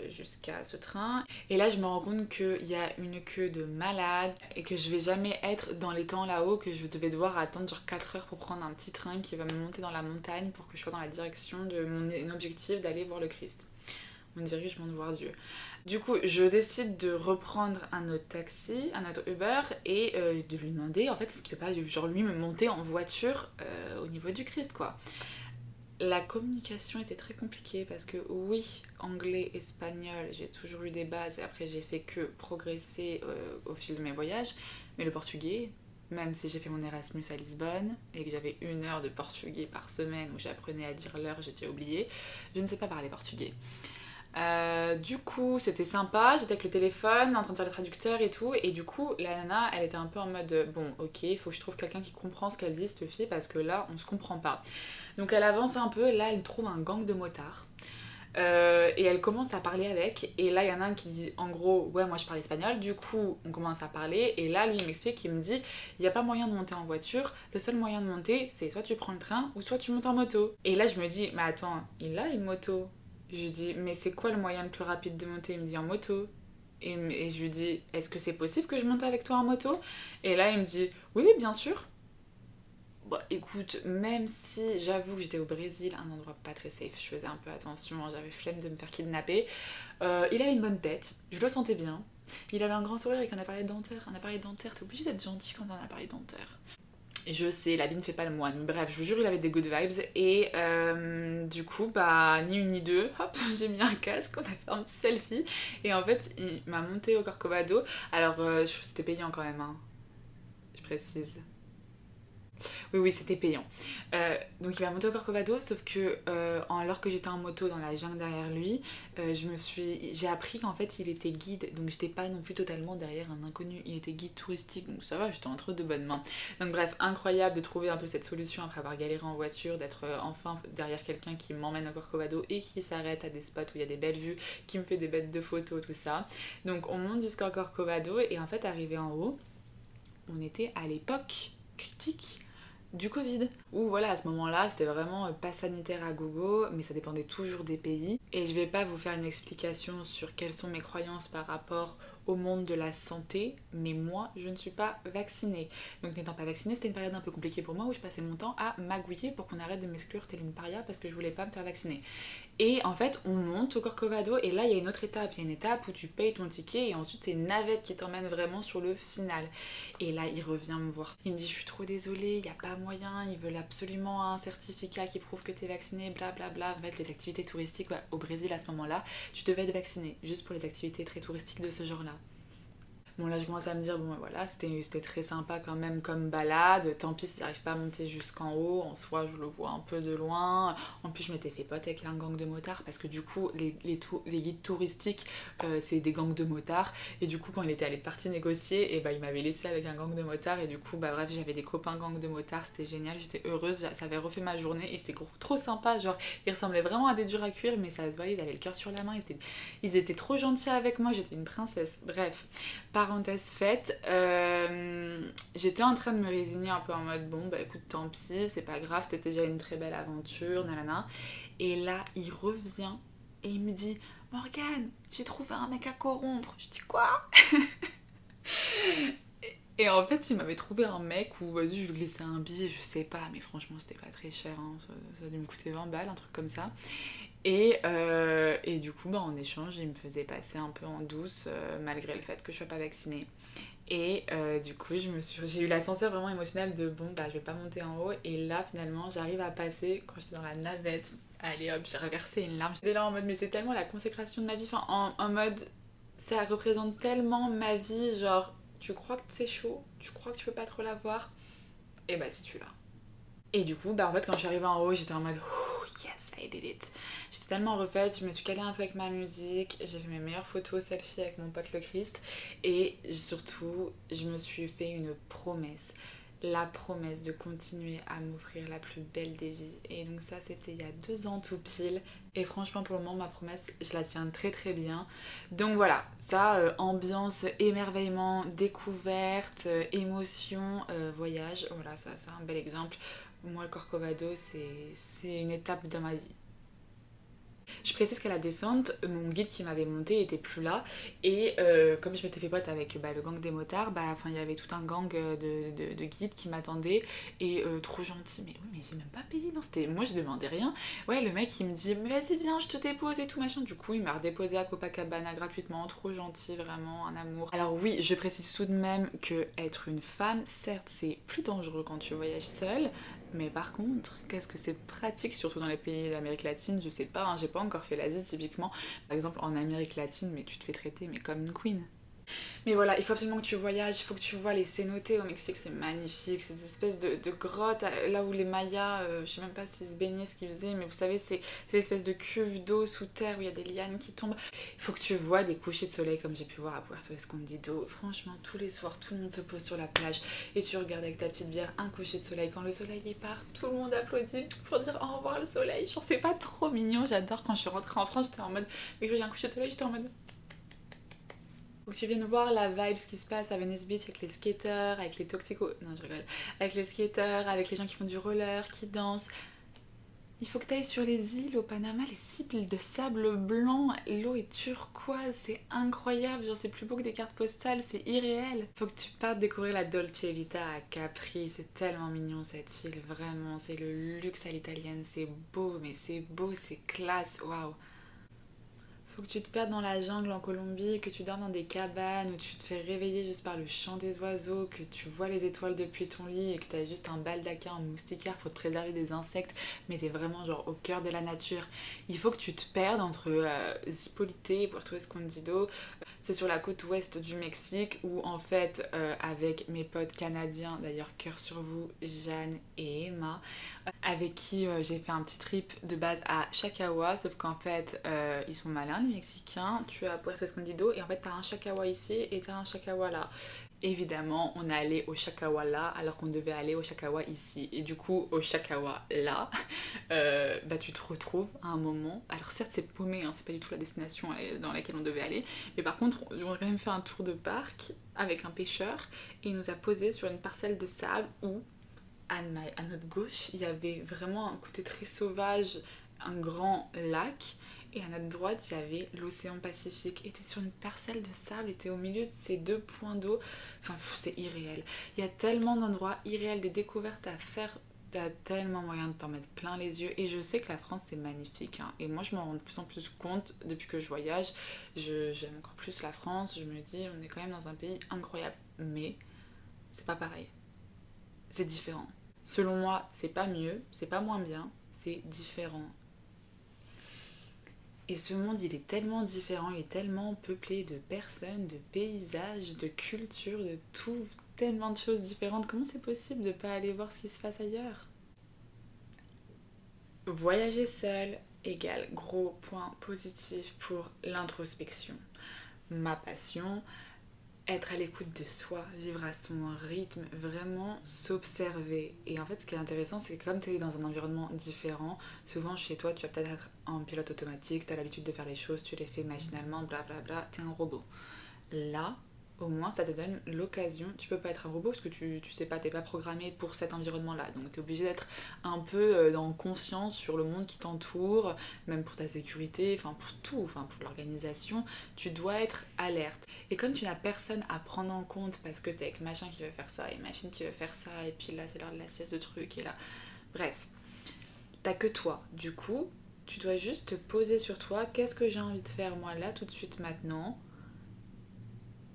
S1: jusqu'à ce train. Et là, je me rends compte qu'il y a une queue de malade et que je vais jamais être dans les temps là-haut, que je devais devoir attendre genre 4 heures pour prendre un petit train qui va me monter dans la montagne pour que je sois dans la direction de mon objectif d'aller voir le Christ. Mon dirigement de voir Dieu. Du coup, je décide de reprendre un autre taxi, un autre Uber, et euh, de lui demander, en fait, est-ce qu'il peut pas, genre, lui, me monter en voiture euh, au niveau du Christ, quoi. La communication était très compliquée parce que oui, anglais, espagnol, j'ai toujours eu des bases et après j'ai fait que progresser euh, au fil de mes voyages. Mais le portugais, même si j'ai fait mon Erasmus à Lisbonne et que j'avais une heure de portugais par semaine où j'apprenais à dire l'heure, j'ai déjà oublié, je ne sais pas parler portugais. Du coup, c'était sympa, j'étais avec le téléphone, en train de faire le traducteur et tout, et du coup, la nana, elle était un peu en mode bon, ok, il faut que je trouve quelqu'un qui comprend ce qu'elle dit, cette fille, parce que là, on se comprend pas. Donc elle avance un peu, là, elle trouve un gang de motards. Euh, et elle commence à parler avec. Et là, il y en a un qui dit en gros, ouais, moi je parle espagnol. Du coup, on commence à parler. Et là, lui, il m'explique, il me dit, il n'y a pas moyen de monter en voiture. Le seul moyen de monter, c'est soit tu prends le train ou soit tu montes en moto. Et là, je me dis, mais attends, il a une moto. Je dis, mais c'est quoi le moyen le plus rapide de monter? Il me dit en moto. Et, je lui dis, est-ce que c'est possible que je monte avec toi en moto? Et là, il me dit, oui, oui, bien sûr. Bon, écoute, même si j'avoue que j'étais au Brésil, un endroit pas très safe, je faisais un peu attention, j'avais flemme de me faire kidnapper. Euh, il avait une bonne tête, je le sentais bien. Il avait un grand sourire avec un appareil dentaire. Un appareil dentaire, t'es obligé d'être gentil quand t'as un appareil dentaire. Je sais, la vie ne fait pas le moine. Bref, je vous jure, il avait des good vibes. Et euh, du coup, bah, ni une ni deux, hop, [LAUGHS] j'ai mis un casque, on a fait un petit selfie. Et en fait, il m'a monté au Corcovado. Alors, euh, c'était payant quand même, hein. Je précise. Oui, oui, c'était payant. Euh, donc il va monter au Corcovado, sauf que euh, alors que j'étais en moto dans la jungle derrière lui, euh, j'ai appris qu'en fait il était guide, donc j'étais pas non plus totalement derrière un inconnu. Il était guide touristique, donc ça va, j'étais entre de bonnes mains. Donc bref, incroyable de trouver un peu cette solution après avoir galéré en voiture, d'être enfin derrière quelqu'un qui m'emmène au Corcovado et qui s'arrête à des spots où il y a des belles vues, qui me fait des bêtes de photos, tout ça. Donc on monte jusqu'au Corcovado et en fait arrivé en haut, on était à l'époque critique du Covid. Ou voilà, à ce moment-là, c'était vraiment euh, pas sanitaire à gogo, mais ça dépendait toujours des pays. Et je vais pas vous faire une explication sur quelles sont mes croyances par rapport au monde de la santé, mais moi, je ne suis pas vaccinée. Donc n'étant pas vaccinée, c'était une période un peu compliquée pour moi où je passais mon temps à magouiller pour qu'on arrête de m'exclure telle une paria parce que je voulais pas me faire vacciner. Et en fait, on monte au Corcovado et là, il y a une autre étape. Il y a une étape où tu payes ton ticket et ensuite c'est navette qui t'emmène vraiment sur le final. Et là, il revient me voir. Il me dit, je suis trop désolée, il n'y a pas moyen, ils veulent absolument un certificat qui prouve que tu es vacciné, blablabla. Bla, bla. En fait, les activités touristiques au Brésil à ce moment-là, tu devais être vacciné juste pour les activités très touristiques de ce genre-là. Bon là je commence à me dire bon voilà c'était très sympa quand même comme balade, tant pis si j'arrive pas à monter jusqu'en haut, en soi je le vois un peu de loin, en plus je m'étais fait pote avec un gang de motards parce que du coup les, les, les guides touristiques euh, c'est des gangs de motards. Et du coup quand il était allé partir négocier et eh bah ben, il m'avait laissé avec un gang de motards. Et du coup bah bref j'avais des copains gang de motards, c'était génial, j'étais heureuse, ça avait refait ma journée et c'était trop sympa, genre ils ressemblaient vraiment à des durs à cuire mais ça se voyait, ils avaient le cœur sur la main, ils étaient, ils étaient trop gentils avec moi, j'étais une princesse, bref parenthèse faite, euh, j'étais en train de me résigner un peu en mode bon bah écoute tant pis, c'est pas grave, c'était déjà une très belle aventure, nanana. Et là il revient et il me dit Morgane, j'ai trouvé un mec à corrompre. Je dis quoi? [LAUGHS] Et en fait, il m'avait trouvé un mec où, vas-y, je lui laissais un billet, je sais pas, mais franchement, c'était pas très cher, hein, ça, a dû me coûter 20 balles, un truc comme ça. Et, euh, et du coup, bah, en échange, il me faisait passer un peu en douce, euh, malgré le fait que je sois pas vaccinée. Et euh, du coup, je me suis, j'ai eu l'ascenseur vraiment émotionnel de bon, bah, je vais pas monter en haut. Et là, finalement, j'arrive à passer quand j'étais dans la navette. Allez hop, j'ai reversé une larme. J'étais là en mode, mais c'est tellement la consécration de ma vie. Enfin, en, mode, ça représente tellement ma vie. Genre, tu crois que c'est chaud, tu crois que tu peux pas trop la voir. Et bah, si tu l'as. Et du coup, bah, en fait, quand je suis arrivée en haut, j'étais en mode, J'étais tellement refaite, je me suis calée un peu avec ma musique, j'ai fait mes meilleures photos selfie avec mon pote le Christ et surtout, je me suis fait une promesse. La promesse de continuer à m'offrir la plus belle des vies. Et donc ça, c'était il y a deux ans tout pile. Et franchement, pour le moment, ma promesse, je la tiens très très bien. Donc voilà, ça, euh, ambiance, émerveillement, découverte, euh, émotion, euh, voyage. Voilà, ça, c'est un bel exemple. Moi, le Corcovado, c'est une étape dans ma vie. Je précise qu'à la descente, mon guide qui m'avait monté était plus là. Et euh, comme je m'étais fait pote avec bah, le gang des motards, bah, il y avait tout un gang euh, de, de, guides qui m'attendaient. Et euh, trop gentil. Mais oui, mais j'ai même pas payé. Non, c'était... Moi, je demandais rien. Ouais, le mec, il me dit, mais vas-y, viens, je te dépose et tout machin. Du coup, il m'a redéposé à Copacabana gratuitement. Trop gentil, vraiment, un amour. Alors oui, je précise tout de même que être une femme, certes, c'est plus dangereux quand tu voyages seule. Mais par contre, qu'est-ce que c'est pratique, surtout dans les pays d'Amérique latine, je sais pas, hein, j'ai pas encore fait l'Asie typiquement. Par exemple, en Amérique latine, mais tu te fais traiter mais comme une queen. Mais voilà, il faut absolument que tu voyages, il faut que tu vois les cénotes au Mexique, c'est magnifique, cette espèce de, de grotte, euh, là où les Mayas, euh, je sais même pas s'ils se baignaient, ce qu'ils faisaient, mais vous savez, c'est ces espèces de cuves d'eau sous terre où il y a des lianes qui tombent. Il faut que tu vois des couchers de soleil comme j'ai pu voir à Puerto Escondido. Franchement, tous les soirs, tout le monde se pose sur la plage et tu regardes avec ta petite bière un coucher de soleil. Quand le soleil y part, tout le monde applaudit pour dire au revoir le soleil. Genre, c'est pas trop mignon, j'adore quand je suis rentrée en France, j'étais en mode, mais je un coucher de soleil, j'étais en mode faut que tu viennes voir la vibe, ce qui se passe à Venice Beach avec les skaters, avec les toxicos. Non, je rigole. Avec les skaters, avec les gens qui font du roller, qui dansent. Il faut que tu ailles sur les îles au Panama, les cibles de sable blanc, l'eau est turquoise, c'est incroyable, genre c'est plus beau que des cartes postales, c'est irréel. Faut que tu partes découvrir la Dolce Vita à Capri, c'est tellement mignon cette île, vraiment, c'est le luxe à l'italienne, c'est beau, mais c'est beau, c'est classe, waouh. Faut que tu te perdes dans la jungle en Colombie, que tu dors dans des cabanes, où tu te fais réveiller juste par le chant des oiseaux, que tu vois les étoiles depuis ton lit et que tu as juste un baldaquin en moustiquaire pour te préserver des insectes, mais t'es vraiment genre au cœur de la nature. Il faut que tu te perdes entre euh, Zipolite et Puerto Escondido. C'est sur la côte ouest du Mexique où en fait euh, avec mes potes canadiens, d'ailleurs cœur sur vous, Jeanne et Emma, avec qui euh, j'ai fait un petit trip de base à Chakawa, sauf qu'en fait euh, ils sont malins les Mexicains, tu as Puerto Escondido et en fait t'as un Chakawa ici et t'as un Chakawa là. Évidemment, on est allé au Chakawa là alors qu'on devait aller au Chakawa ici. Et du coup, au Chakawa là, [LAUGHS] euh, bah, tu te retrouves à un moment. Alors, certes, c'est paumé, hein, c'est pas du tout la destination dans laquelle on devait aller. Mais par contre, on a quand même fait un tour de parc avec un pêcheur et il nous a posé sur une parcelle de sable où à, notre gauche, il y avait vraiment un côté très sauvage, un grand lac. Et à notre droite, il y avait l'océan Pacifique. était sur une parcelle de sable, était au milieu de ces deux points d'eau. Enfin, c'est irréel. Il y a tellement d'endroits irréels, des découvertes à faire. T'as tellement moyen de t'en mettre plein les yeux. Et je sais que la France, c'est magnifique. Hein. Et moi, je m'en rends de plus en plus compte depuis que je voyage. J'aime encore plus la France. Je me dis, on est quand même dans un pays incroyable. Mais c'est pas pareil c'est différent. Selon moi, c'est pas mieux, c'est pas moins bien, c'est différent. Et ce monde, il est tellement différent, il est tellement peuplé de personnes, de paysages, de cultures, de tout, tellement de choses différentes. Comment c'est possible de pas aller voir ce qui se passe ailleurs? Voyager seul égale gros point positif pour l'introspection. Ma passion, être à l'écoute de soi, vivre à son rythme, vraiment s'observer. Et en fait, ce qui est intéressant, c'est que comme tu es dans un environnement différent, souvent chez toi, tu vas peut-être être en pilote automatique, tu as l'habitude de faire les choses, tu les fais machinalement, blablabla, tu es un robot. Là, au moins ça te donne l'occasion. Tu peux pas être un robot parce que tu, tu sais pas, t'es pas programmé pour cet environnement-là. Donc tu es obligé d'être un peu euh, dans conscience sur le monde qui t'entoure, même pour ta sécurité, enfin pour tout, enfin pour l'organisation. Tu dois être alerte. Et comme tu n'as personne à prendre en compte parce que t'es avec machin qui veut faire ça et machine qui veut faire ça, et puis là c'est l'heure de la sieste de truc, et là. Bref, t'as que toi. Du coup, tu dois juste te poser sur toi. Qu'est-ce que j'ai envie de faire moi là tout de suite maintenant?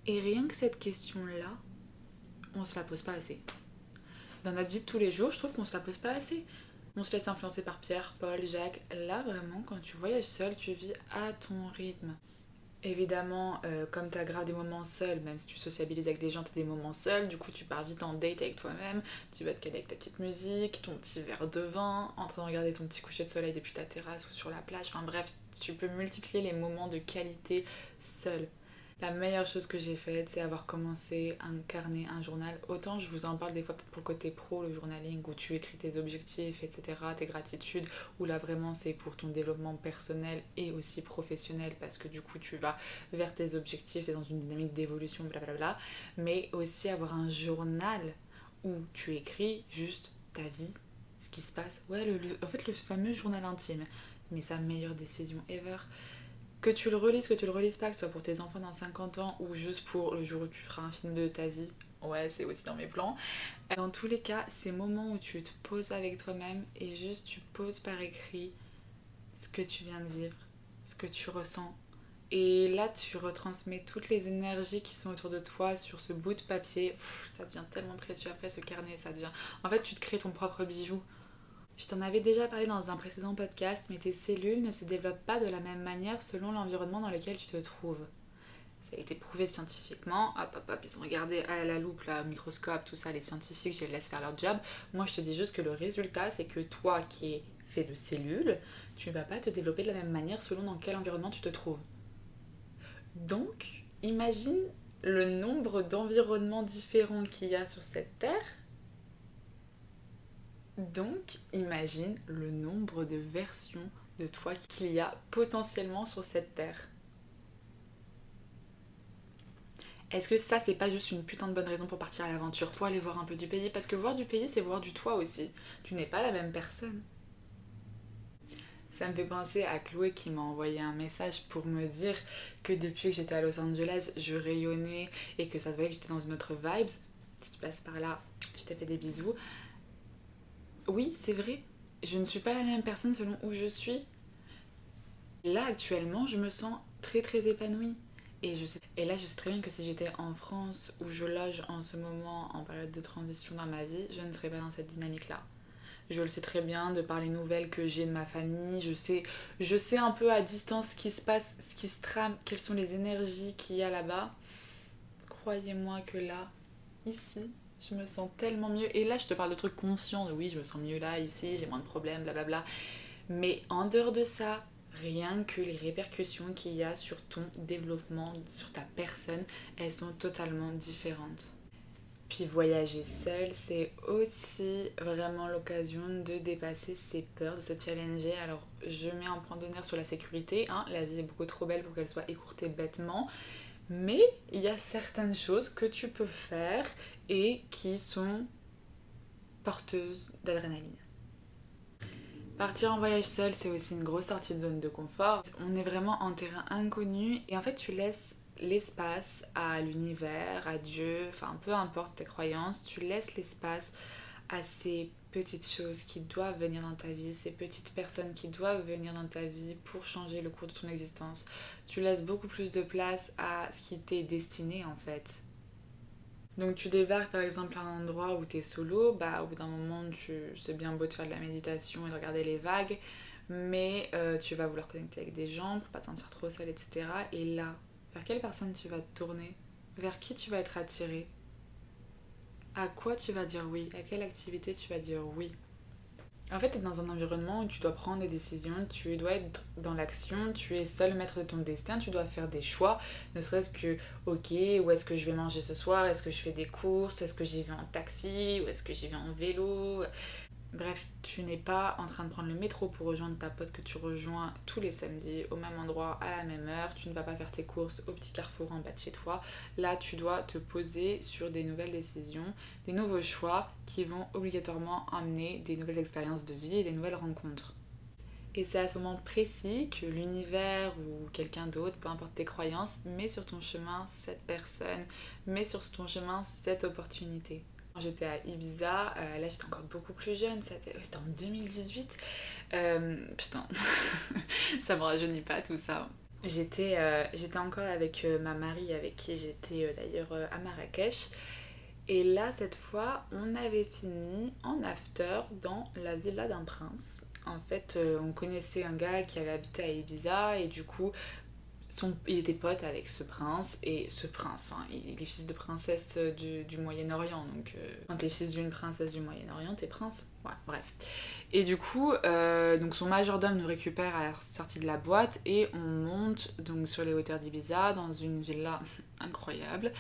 S1: Et rien que cette question-là, on se la pose pas assez. Dans notre vie de tous les jours, je trouve qu'on se la pose pas assez. On se laisse influencer par Pierre, Paul, Jacques. Là, vraiment, quand tu voyages seul, tu vis à ton rythme. Évidemment, euh, comme tu as grave des moments seuls, même si tu sociabilises avec des gens, tu as des moments seuls, du coup tu pars vite en date avec toi-même, tu vas te caler avec ta petite musique, ton petit verre de vin, en train de regarder ton petit coucher de soleil depuis ta terrasse ou sur la plage, enfin bref, tu peux multiplier les moments de qualité seul la meilleure chose que j'ai faite, c'est avoir commencé un carnet, un journal. Autant je vous en parle des fois pour le côté pro, le journaling, où tu écris tes objectifs, etc., tes gratitudes, où là vraiment c'est pour ton développement personnel et aussi professionnel, parce que du coup tu vas vers tes objectifs, c'est dans une dynamique d'évolution, blablabla. Mais aussi avoir un journal où tu écris juste ta vie, ce qui se passe. Ouais, le, en fait le fameux journal intime. Mais sa meilleure décision ever que tu le relises, que tu le relises pas, que ce soit pour tes enfants dans 50 ans ou juste pour le jour où tu feras un film de ta vie, ouais, c'est aussi dans mes plans. Dans tous les cas, ces moments où tu te poses avec toi-même et juste tu poses par écrit ce que tu viens de vivre, ce que tu ressens. Et là, tu retransmets toutes les énergies qui sont autour de toi sur ce bout de papier. ça devient tellement précieux après ce carnet, ça devient. En fait, tu te crées ton propre bijou. Je t'en avais déjà parlé dans un précédent podcast, mais tes cellules ne se développent pas de la même manière selon l'environnement dans lequel tu te trouves. ça a été prouvé scientifiquement. Hop, hop, hop, ils ont regardé à la loupe, là, au microscope, tout ça, les scientifiques, je les laisse faire leur job. Moi, je te dis juste que le résultat, c'est que toi qui es fait de cellules, tu ne vas pas te développer de la même manière selon dans quel environnement tu te trouves. Donc, imagine le nombre d'environnements différents qu'il y a sur cette Terre. Donc, imagine le nombre de versions de toi qu'il y a potentiellement sur cette Terre. Est-ce que ça, c'est pas juste une putain de bonne raison pour partir à l'aventure, pour aller voir un peu du pays? Parce que voir du pays, c'est voir du toi aussi. Tu n'es pas la même personne. Ça me fait penser à Chloé qui m'a envoyé un message pour me dire que depuis que j'étais à Los Angeles, je rayonnais et que ça se voyait que j'étais dans une autre vibe. Si tu passes par là, je t'ai fait des bisous. Oui, c'est vrai. Je ne suis pas la même personne selon où je suis. Là, actuellement, je me sens très très épanouie. Et, je sais, et là, je sais très bien que si j'étais en France, où je loge en ce moment en période de transition dans ma vie, je ne serais pas dans cette dynamique-là. Je le sais très bien de par les nouvelles que j'ai de ma famille. Je sais, je sais un peu à distance ce qui se passe, ce qui se trame, quelles sont les énergies qu'il y a là-bas. Croyez-moi que là, ici, je me sens tellement mieux. Et là, je te parle de trucs conscients. Oui, je me sens mieux là, ici, j'ai moins de problèmes, blablabla. Mais en dehors de ça, rien que les répercussions qu'il y a sur ton développement, sur ta personne, elles sont totalement différentes. Puis voyager seul, c'est aussi vraiment l'occasion de dépasser ses peurs, de se challenger. Alors je mets un point d'honneur sur la sécurité, hein. la vie est beaucoup trop belle pour qu'elle soit écourtée bêtement. Mais il y a certaines choses que tu peux faire et qui sont porteuses d'adrénaline. Partir en voyage seul, c'est aussi une grosse sortie de zone de confort. On est vraiment en terrain inconnu et en fait, tu laisses l'espace à l'univers, à Dieu, enfin peu importe tes croyances, tu laisses l'espace à ces petites choses qui doivent venir dans ta vie, ces petites personnes qui doivent venir dans ta vie pour changer le cours de ton existence. Tu laisses beaucoup plus de place à ce qui t'est destiné en fait. Donc tu débarques par exemple à un endroit où tu es solo, bah au bout d'un moment tu c'est bien beau de faire de la méditation et de regarder les vagues, mais euh, tu vas vouloir connecter avec des gens pour pas te sentir trop seul, etc. Et là, vers quelle personne tu vas te tourner? Vers qui tu vas être attiré À quoi tu vas dire oui? À quelle activité tu vas dire oui? En fait, tu es dans un environnement où tu dois prendre des décisions, tu dois être dans l'action, tu es seul maître de ton destin, tu dois faire des choix, ne serait-ce que, ok, où est-ce que je vais manger ce soir, est-ce que je fais des courses, est-ce que j'y vais en taxi, ou est-ce que j'y vais en vélo, Bref, tu n'es pas en train de prendre le métro pour rejoindre ta pote que tu rejoins tous les samedis au même endroit à la même heure. Tu ne vas pas faire tes courses au petit carrefour en bas de chez toi. Là, tu dois te poser sur des nouvelles décisions, des nouveaux choix qui vont obligatoirement amener des nouvelles expériences de vie et des nouvelles rencontres. Et c'est à ce moment précis que l'univers ou quelqu'un d'autre, peu importe tes croyances, met sur ton chemin cette personne, met sur ton chemin cette opportunité. J'étais à Ibiza, euh, là j'étais encore beaucoup plus jeune, c'était en 2018. Euh, putain, [LAUGHS] ça me rajeunit pas tout ça. J'étais euh, j'étais encore avec ma mari, avec qui j'étais d'ailleurs à Marrakech. Et là, cette fois, on avait fini en after dans la villa d'un prince. En fait, on connaissait un gars qui avait habité à Ibiza et du coup, il était pote avec ce prince et ce prince, enfin, il est fils de princesse du, Moyen-Orient. Donc, euh, quand t'es fils d'une princesse du Moyen-Orient, t'es prince. Bref. Et du coup, euh, donc son majordome nous récupère à la sortie de la boîte et on monte donc sur les hauteurs d'Ibiza dans une villa [LAUGHS] incroyable.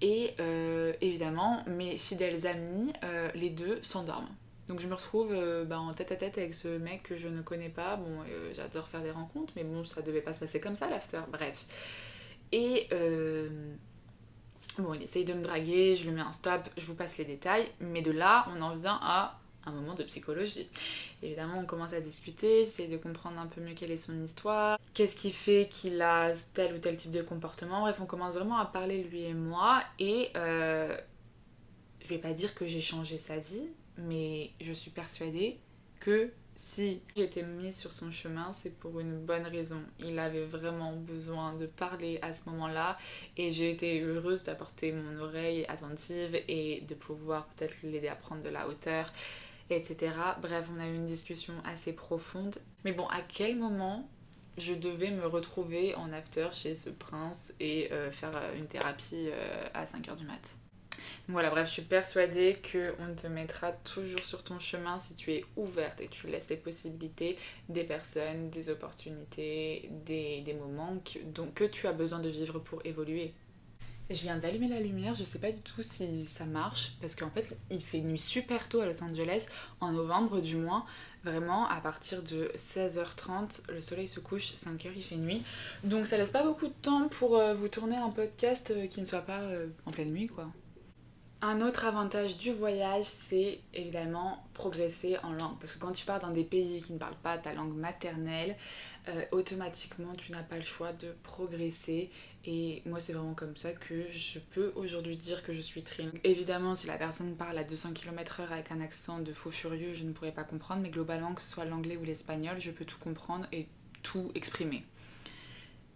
S1: Et euh, évidemment, mes fidèles amis, les deux s'endorment. Donc je me retrouve euh, bah, en tête à tête avec ce mec que je ne connais pas. Bon, euh, j'adore faire des rencontres, mais bon, ça devait pas se passer comme ça l'after. Bref. Et euh, bon, il essaye de me draguer, je lui mets un stop, je vous passe les détails. Mais de là, on en vient à un moment de psychologie. Évidemment, on commence à discuter, j'essaie de comprendre un peu mieux quelle est son histoire, qu'est-ce qui fait qu'il a tel ou tel type de comportement. Bref, on commence vraiment à parler lui et moi. Et je vais pas dire que j'ai changé sa vie, mais je suis persuadée que si j'étais mise sur son chemin, c'est pour une bonne raison. Il avait vraiment besoin de parler à ce moment-là et j'ai été heureuse d'apporter mon oreille attentive et de pouvoir peut-être l'aider à prendre de la hauteur, etc. Bref, on a eu une discussion assez profonde. Mais bon, à quel moment je devais me retrouver en after chez ce prince et euh, faire euh, une thérapie euh, à 5h du mat? Voilà, bref, je suis persuadée qu'on te mettra toujours sur ton chemin si tu es ouverte et tu laisses les possibilités des personnes, des opportunités, des, des moments que, que tu as besoin de vivre pour évoluer. Je viens d'allumer la lumière, je sais pas du tout si ça marche parce qu'en fait il fait nuit super tôt à Los Angeles, en novembre du moins. Vraiment, à partir de 16h30, le soleil se couche, 5h il fait nuit. Donc ça laisse pas beaucoup de temps pour euh, vous tourner un podcast euh, qui ne soit pas euh, en pleine nuit quoi. Un autre avantage du voyage, c'est évidemment progresser en langue. Parce que quand tu pars dans des pays qui ne parlent pas ta langue maternelle, automatiquement tu n'as pas le choix de progresser et moi, c'est vraiment comme ça que je peux aujourd'hui dire que je suis trilingue. Évidemment, si la personne parle à 200 km/h avec un accent de faux furieux, je ne pourrais pas comprendre, mais globalement, que ce soit l'anglais ou l'espagnol, je peux tout comprendre et tout exprimer.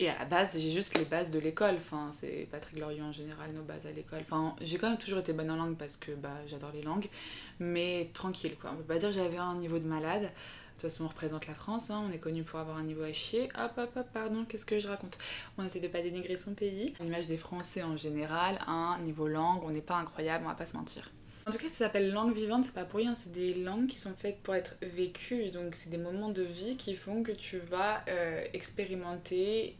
S1: Et à la base, j'ai juste les bases de l'école. Enfin, c'est pas très glorieux en général, nos bases à l'école. Enfin, j'ai quand même toujours été bonne en langue parce que bah, j'adore les langues. Mais tranquille, quoi. On peut pas dire que j'avais un niveau de malade. De toute façon, on représente la France, hein. on est connu pour avoir un niveau à chier. Hop, hop, hop, pardon, qu'est-ce que je raconte? On essaie de pas dénigrer son pays. L'image des Français en général, un niveau langue, on n'est pas incroyable, on va pas se mentir. En tout cas, ça s'appelle langue vivante, c'est pas pour rien, c'est des langues qui sont faites pour être vécues. Donc, c'est des moments de vie qui font que tu vas euh, expérimenter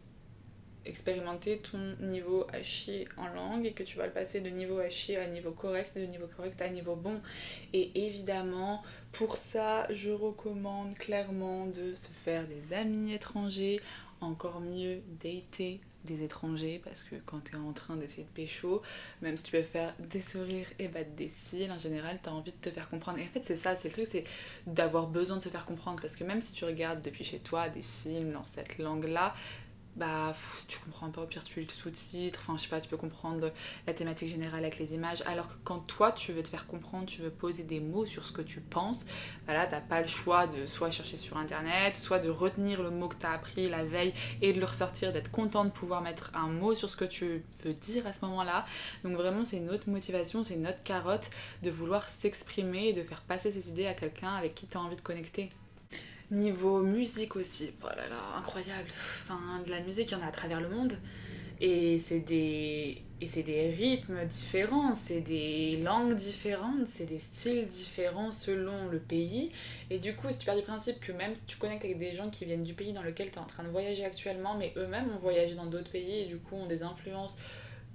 S1: expérimenter ton niveau chier en langue et que tu vas le passer de niveau chier à niveau correct et de niveau correct à niveau bon. Et évidemment, pour ça, je recommande clairement de se faire des amis étrangers, encore mieux dater des étrangers parce que quand tu es en train d'essayer de pécho, même si tu veux faire des sourires et battre des cils, en général, tu as envie de te faire comprendre. Et en fait, c'est ça, c'est le truc, c'est d'avoir besoin de se faire comprendre parce que même si tu regardes depuis chez toi des films dans cette langue-là, bah si tu comprends pas au pire tu lis le sous-titre, enfin je sais pas, tu peux comprendre la thématique générale avec les images, alors que quand toi tu veux te faire comprendre, tu veux poser des mots sur ce que tu penses, bah là t'as pas le choix de soit chercher sur internet, soit de retenir le mot que t'as appris la veille et de le ressortir, d'être content de pouvoir mettre un mot sur ce que tu veux dire à ce moment-là. Donc vraiment c'est une autre motivation, c'est une autre carotte de vouloir s'exprimer et de faire passer ses idées à quelqu'un avec qui tu as envie de connecter. Niveau musique aussi, oh là là, incroyable. Enfin, de la musique, il y en a à travers le monde. Et c'est des, c'est des rythmes différents, c'est des langues différentes, c'est des styles différents selon le pays. Et du coup, si tu pars du principe que même si tu connectes avec des gens qui viennent du pays dans lequel tu es en train de voyager actuellement, mais eux-mêmes ont voyagé dans d'autres pays et du coup ont des influences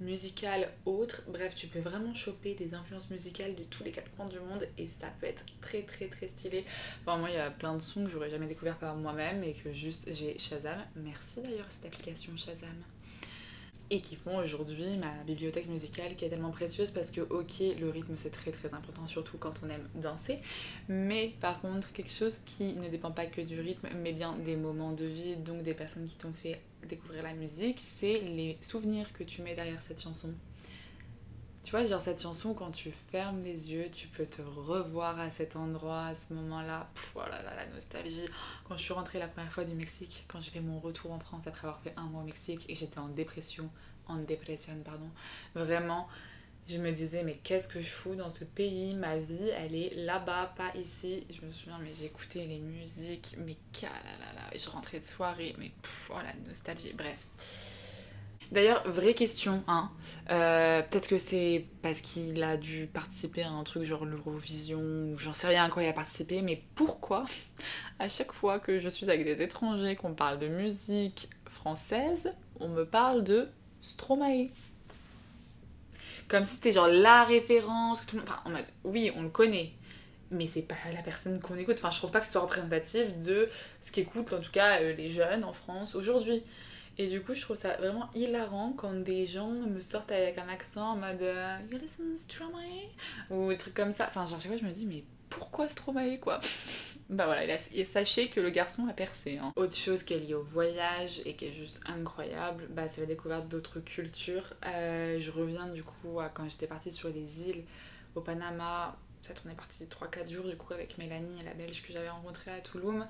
S1: musicales autres. Bref, tu peux vraiment choper des influences musicales de tous les quatre coins du monde et ça peut être très très très stylé. Enfin, moi, il y a plein de sons que j'aurais jamais découvert par moi-même et que juste j'ai Shazam. Merci d'ailleurs cette application Shazam et qui font aujourd'hui ma bibliothèque musicale qui est tellement précieuse parce que ok le rythme c'est très très important surtout quand on aime danser. Mais par contre quelque chose qui ne dépend pas que du rythme mais bien des moments de vie donc des personnes qui t'ont fait découvrir la musique c'est les souvenirs que tu mets derrière cette chanson tu vois, genre cette chanson, quand tu fermes les yeux, tu peux te revoir à cet endroit, à ce moment-là. Voilà, oh la nostalgie. Quand je suis rentrée la première fois du Mexique, quand j'ai fait mon retour en France après avoir fait un mois au Mexique et j'étais en dépression, en dépression, pardon. Vraiment, je me disais, mais qu'est-ce que je fous dans ce pays? Ma vie, elle est là-bas, pas ici. Je me souviens, mais j'écoutais les musiques, mais là là Je rentrais de soirée, mais pff, oh la nostalgie. Bref. D'ailleurs, vraie question, hein. Euh, peut-être que c'est parce qu'il a dû participer à un truc genre l'Eurovision, ou j'en sais rien à quoi il a participé, mais pourquoi [LAUGHS] à chaque fois que je suis avec des étrangers, qu'on parle de musique française, on me parle de Stromae Comme si c'était genre la référence, que tout le monde... Enfin, oui, on le connaît, mais c'est pas la personne qu'on écoute. Enfin, je trouve pas que ce soit représentatif de ce qu'écoutent en tout cas euh, les jeunes en France aujourd'hui. Et du coup, je trouve ça vraiment hilarant quand des gens me sortent avec un accent en mode euh, You listen Stromae? Ou des trucs comme ça. Enfin, genre, chaque fois, je me dis, mais pourquoi Stromae quoi? [LAUGHS] Bah voilà, sachez que le garçon a percé. Hein. Autre chose qui est liée au voyage et qui est juste incroyable, bah, c'est la découverte d'autres cultures. Euh, je reviens du coup à quand j'étais partie sur les îles au Panama. Peut-être on est parti 3-4 jours du coup avec Mélanie, la belge que j'avais rencontrée à Toulouse.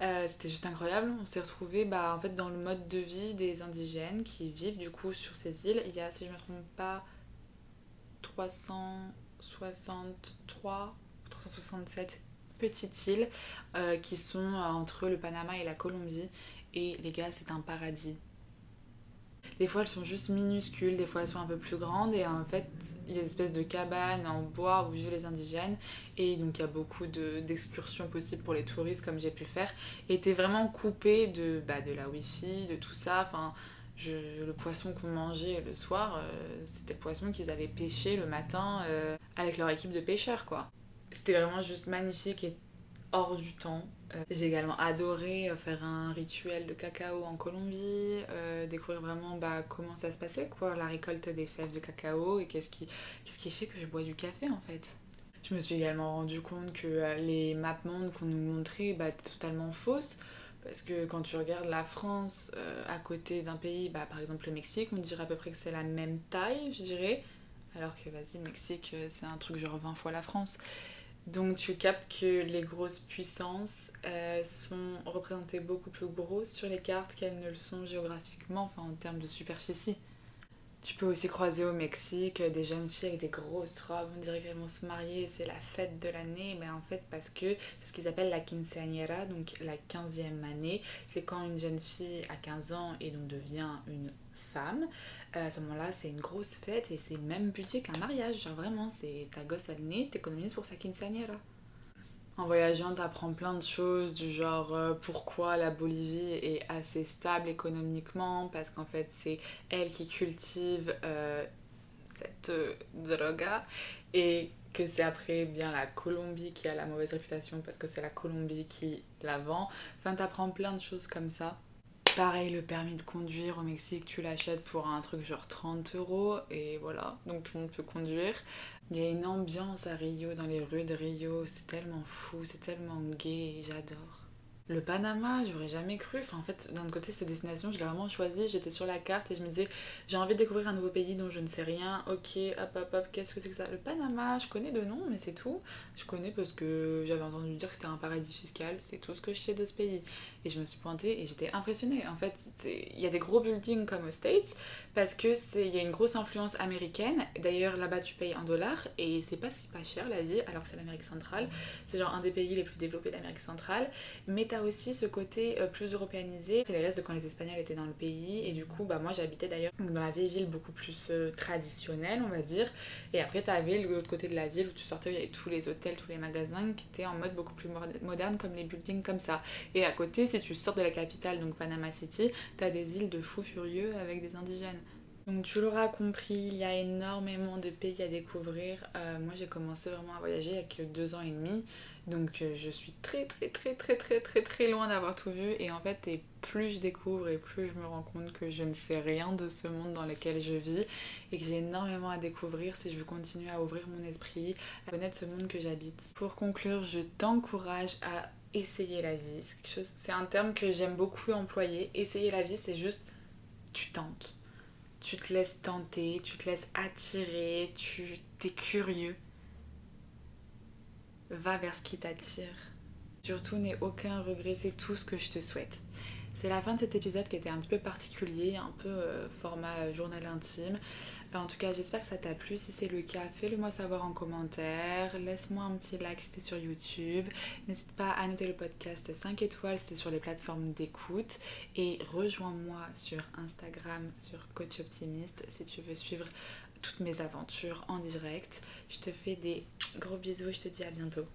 S1: Euh, c'était juste incroyable. On s'est retrouvés bah, en fait, dans le mode de vie des indigènes qui vivent du coup sur ces îles. Il y a, si je ne me trompe pas, 363, 367 petites îles euh, qui sont entre le Panama et la Colombie. et les gars, c'est un paradis. Des fois, elles sont juste minuscules, des fois, elles sont un peu plus grandes. Et en fait, il y a des espèces de cabanes en bois où vivent les indigènes. Et donc, il y a beaucoup d'excursions possibles pour les touristes, comme j'ai pu faire. Et t'es vraiment coupé de, bah, de la wifi, de tout ça. Enfin, le poisson qu'on mangeait le soir, euh, c'était le poisson qu'ils avaient pêché le matin euh, avec leur équipe de pêcheurs, quoi. C'était vraiment juste magnifique et hors du temps. Euh, j'ai également adoré euh, faire un rituel de cacao en Colombie, euh, découvrir vraiment bah, comment ça se passait, quoi, la récolte des fèves de cacao et qu'est-ce qui, qu'est-ce qui fait que je bois du café en fait. Je me suis également rendu compte que les map mondes qu'on nous montrait bah, étaient totalement fausses. Parce que quand tu regardes la France à côté d'un pays, bah, par exemple le Mexique, on dirait à peu près que c'est la même taille, je dirais. Alors que vas-y, le Mexique, c'est un truc genre 20 fois la France. Donc tu captes que les grosses puissances euh, sont représentées beaucoup plus grosses sur les cartes qu'elles ne le sont géographiquement, enfin en termes de superficie. Tu peux aussi croiser au Mexique des jeunes filles avec des grosses robes, on dirait qu'elles vont se marier, c'est la fête de l'année, mais en fait parce que c'est ce qu'ils appellent la quinceañera, donc la 15e année. C'est quand une jeune fille a 15 ans et donc devient une euh, à ce moment-là, c'est une grosse fête et c'est le même budget qu'un mariage. Genre vraiment, c'est ta gosse elle naît, t'économises pour sa quinceañera. En voyageant, t'apprends plein de choses du genre euh, pourquoi la Bolivie est assez stable économiquement, parce qu'en fait c'est elle qui cultive euh, cette droga et que c'est après bien la Colombie qui a la mauvaise réputation parce que c'est la Colombie qui la vend. Enfin, t'apprends plein de choses comme ça. Pareil, le permis de conduire au Mexique, tu l'achètes pour un truc genre 30 euros et voilà, donc tout le monde peut conduire. Il y a une ambiance à Rio, dans les rues de Rio, c'est tellement fou, c'est tellement gay, j'adore. Le Panama, j'aurais jamais cru. Enfin, en fait, d'un côté, cette destination, je l'ai vraiment choisie. J'étais sur la carte et je me disais, j'ai envie de découvrir un nouveau pays dont je ne sais rien. Ok, hop, hop, hop, qu'est-ce que c'est que ça? Le Panama, je connais de nom, mais c'est tout. Je connais parce que j'avais entendu dire que c'était un paradis fiscal. C'est tout ce que je sais de ce pays. Et je me suis pointée et j'étais impressionnée. En fait, il y a des gros buildings comme aux States parce que il y a une grosse influence américaine. D'ailleurs, là-bas, tu payes en dollars et c'est pas si pas cher la vie, alors que c'est l'Amérique centrale. C'est genre un des pays les plus développés d'Amérique centrale. Mais aussi ce côté euh, plus européanisé. C'est les restes de quand les Espagnols étaient dans le pays. Et du coup, bah, moi, j'habitais d'ailleurs dans la vieille ville beaucoup plus euh, traditionnelle, on va dire. Et après, t'avais l'autre côté de la ville où tu sortais, où il y avait tous les hôtels, tous les magasins qui étaient en mode beaucoup plus moderne, comme les buildings comme ça. Et à côté, si tu sors de la capitale, donc Panama City, t'as des îles de fous furieux avec des indigènes. Donc tu l'auras compris, il y a énormément de pays à découvrir. Euh, moi j'ai commencé vraiment à voyager avec deux ans et demi. Donc euh, je suis très très très très très très très loin d'avoir tout vu. Et en fait, et plus je découvre et plus je me rends compte que je ne sais rien de ce monde dans lequel je vis. Et que j'ai énormément à découvrir si je veux continuer à ouvrir mon esprit, à connaître ce monde que j'habite. Pour conclure, je t'encourage à essayer la vie. C'est un terme que j'aime beaucoup employer. Essayer la vie, c'est juste tu tentes tu te laisses tenter, tu te laisses attirer, tu t'es curieux. Va vers ce qui t'attire. Surtout, n'aie aucun regret, c'est tout ce que je te souhaite. C'est la fin de cet épisode qui était un petit peu particulier, un peu euh, format journal intime. Euh, en tout cas, j'espère que ça t'a plu. Si c'est le cas, fais-le moi savoir en commentaire. Laisse-moi un petit like si t'es sur YouTube. N'hésite pas à noter le podcast 5 étoiles si t'es sur les plateformes d'écoute. Et rejoins-moi sur Instagram, sur Coach Optimiste, si tu veux suivre toutes mes aventures en direct. Je te fais des gros bisous et je te dis à bientôt.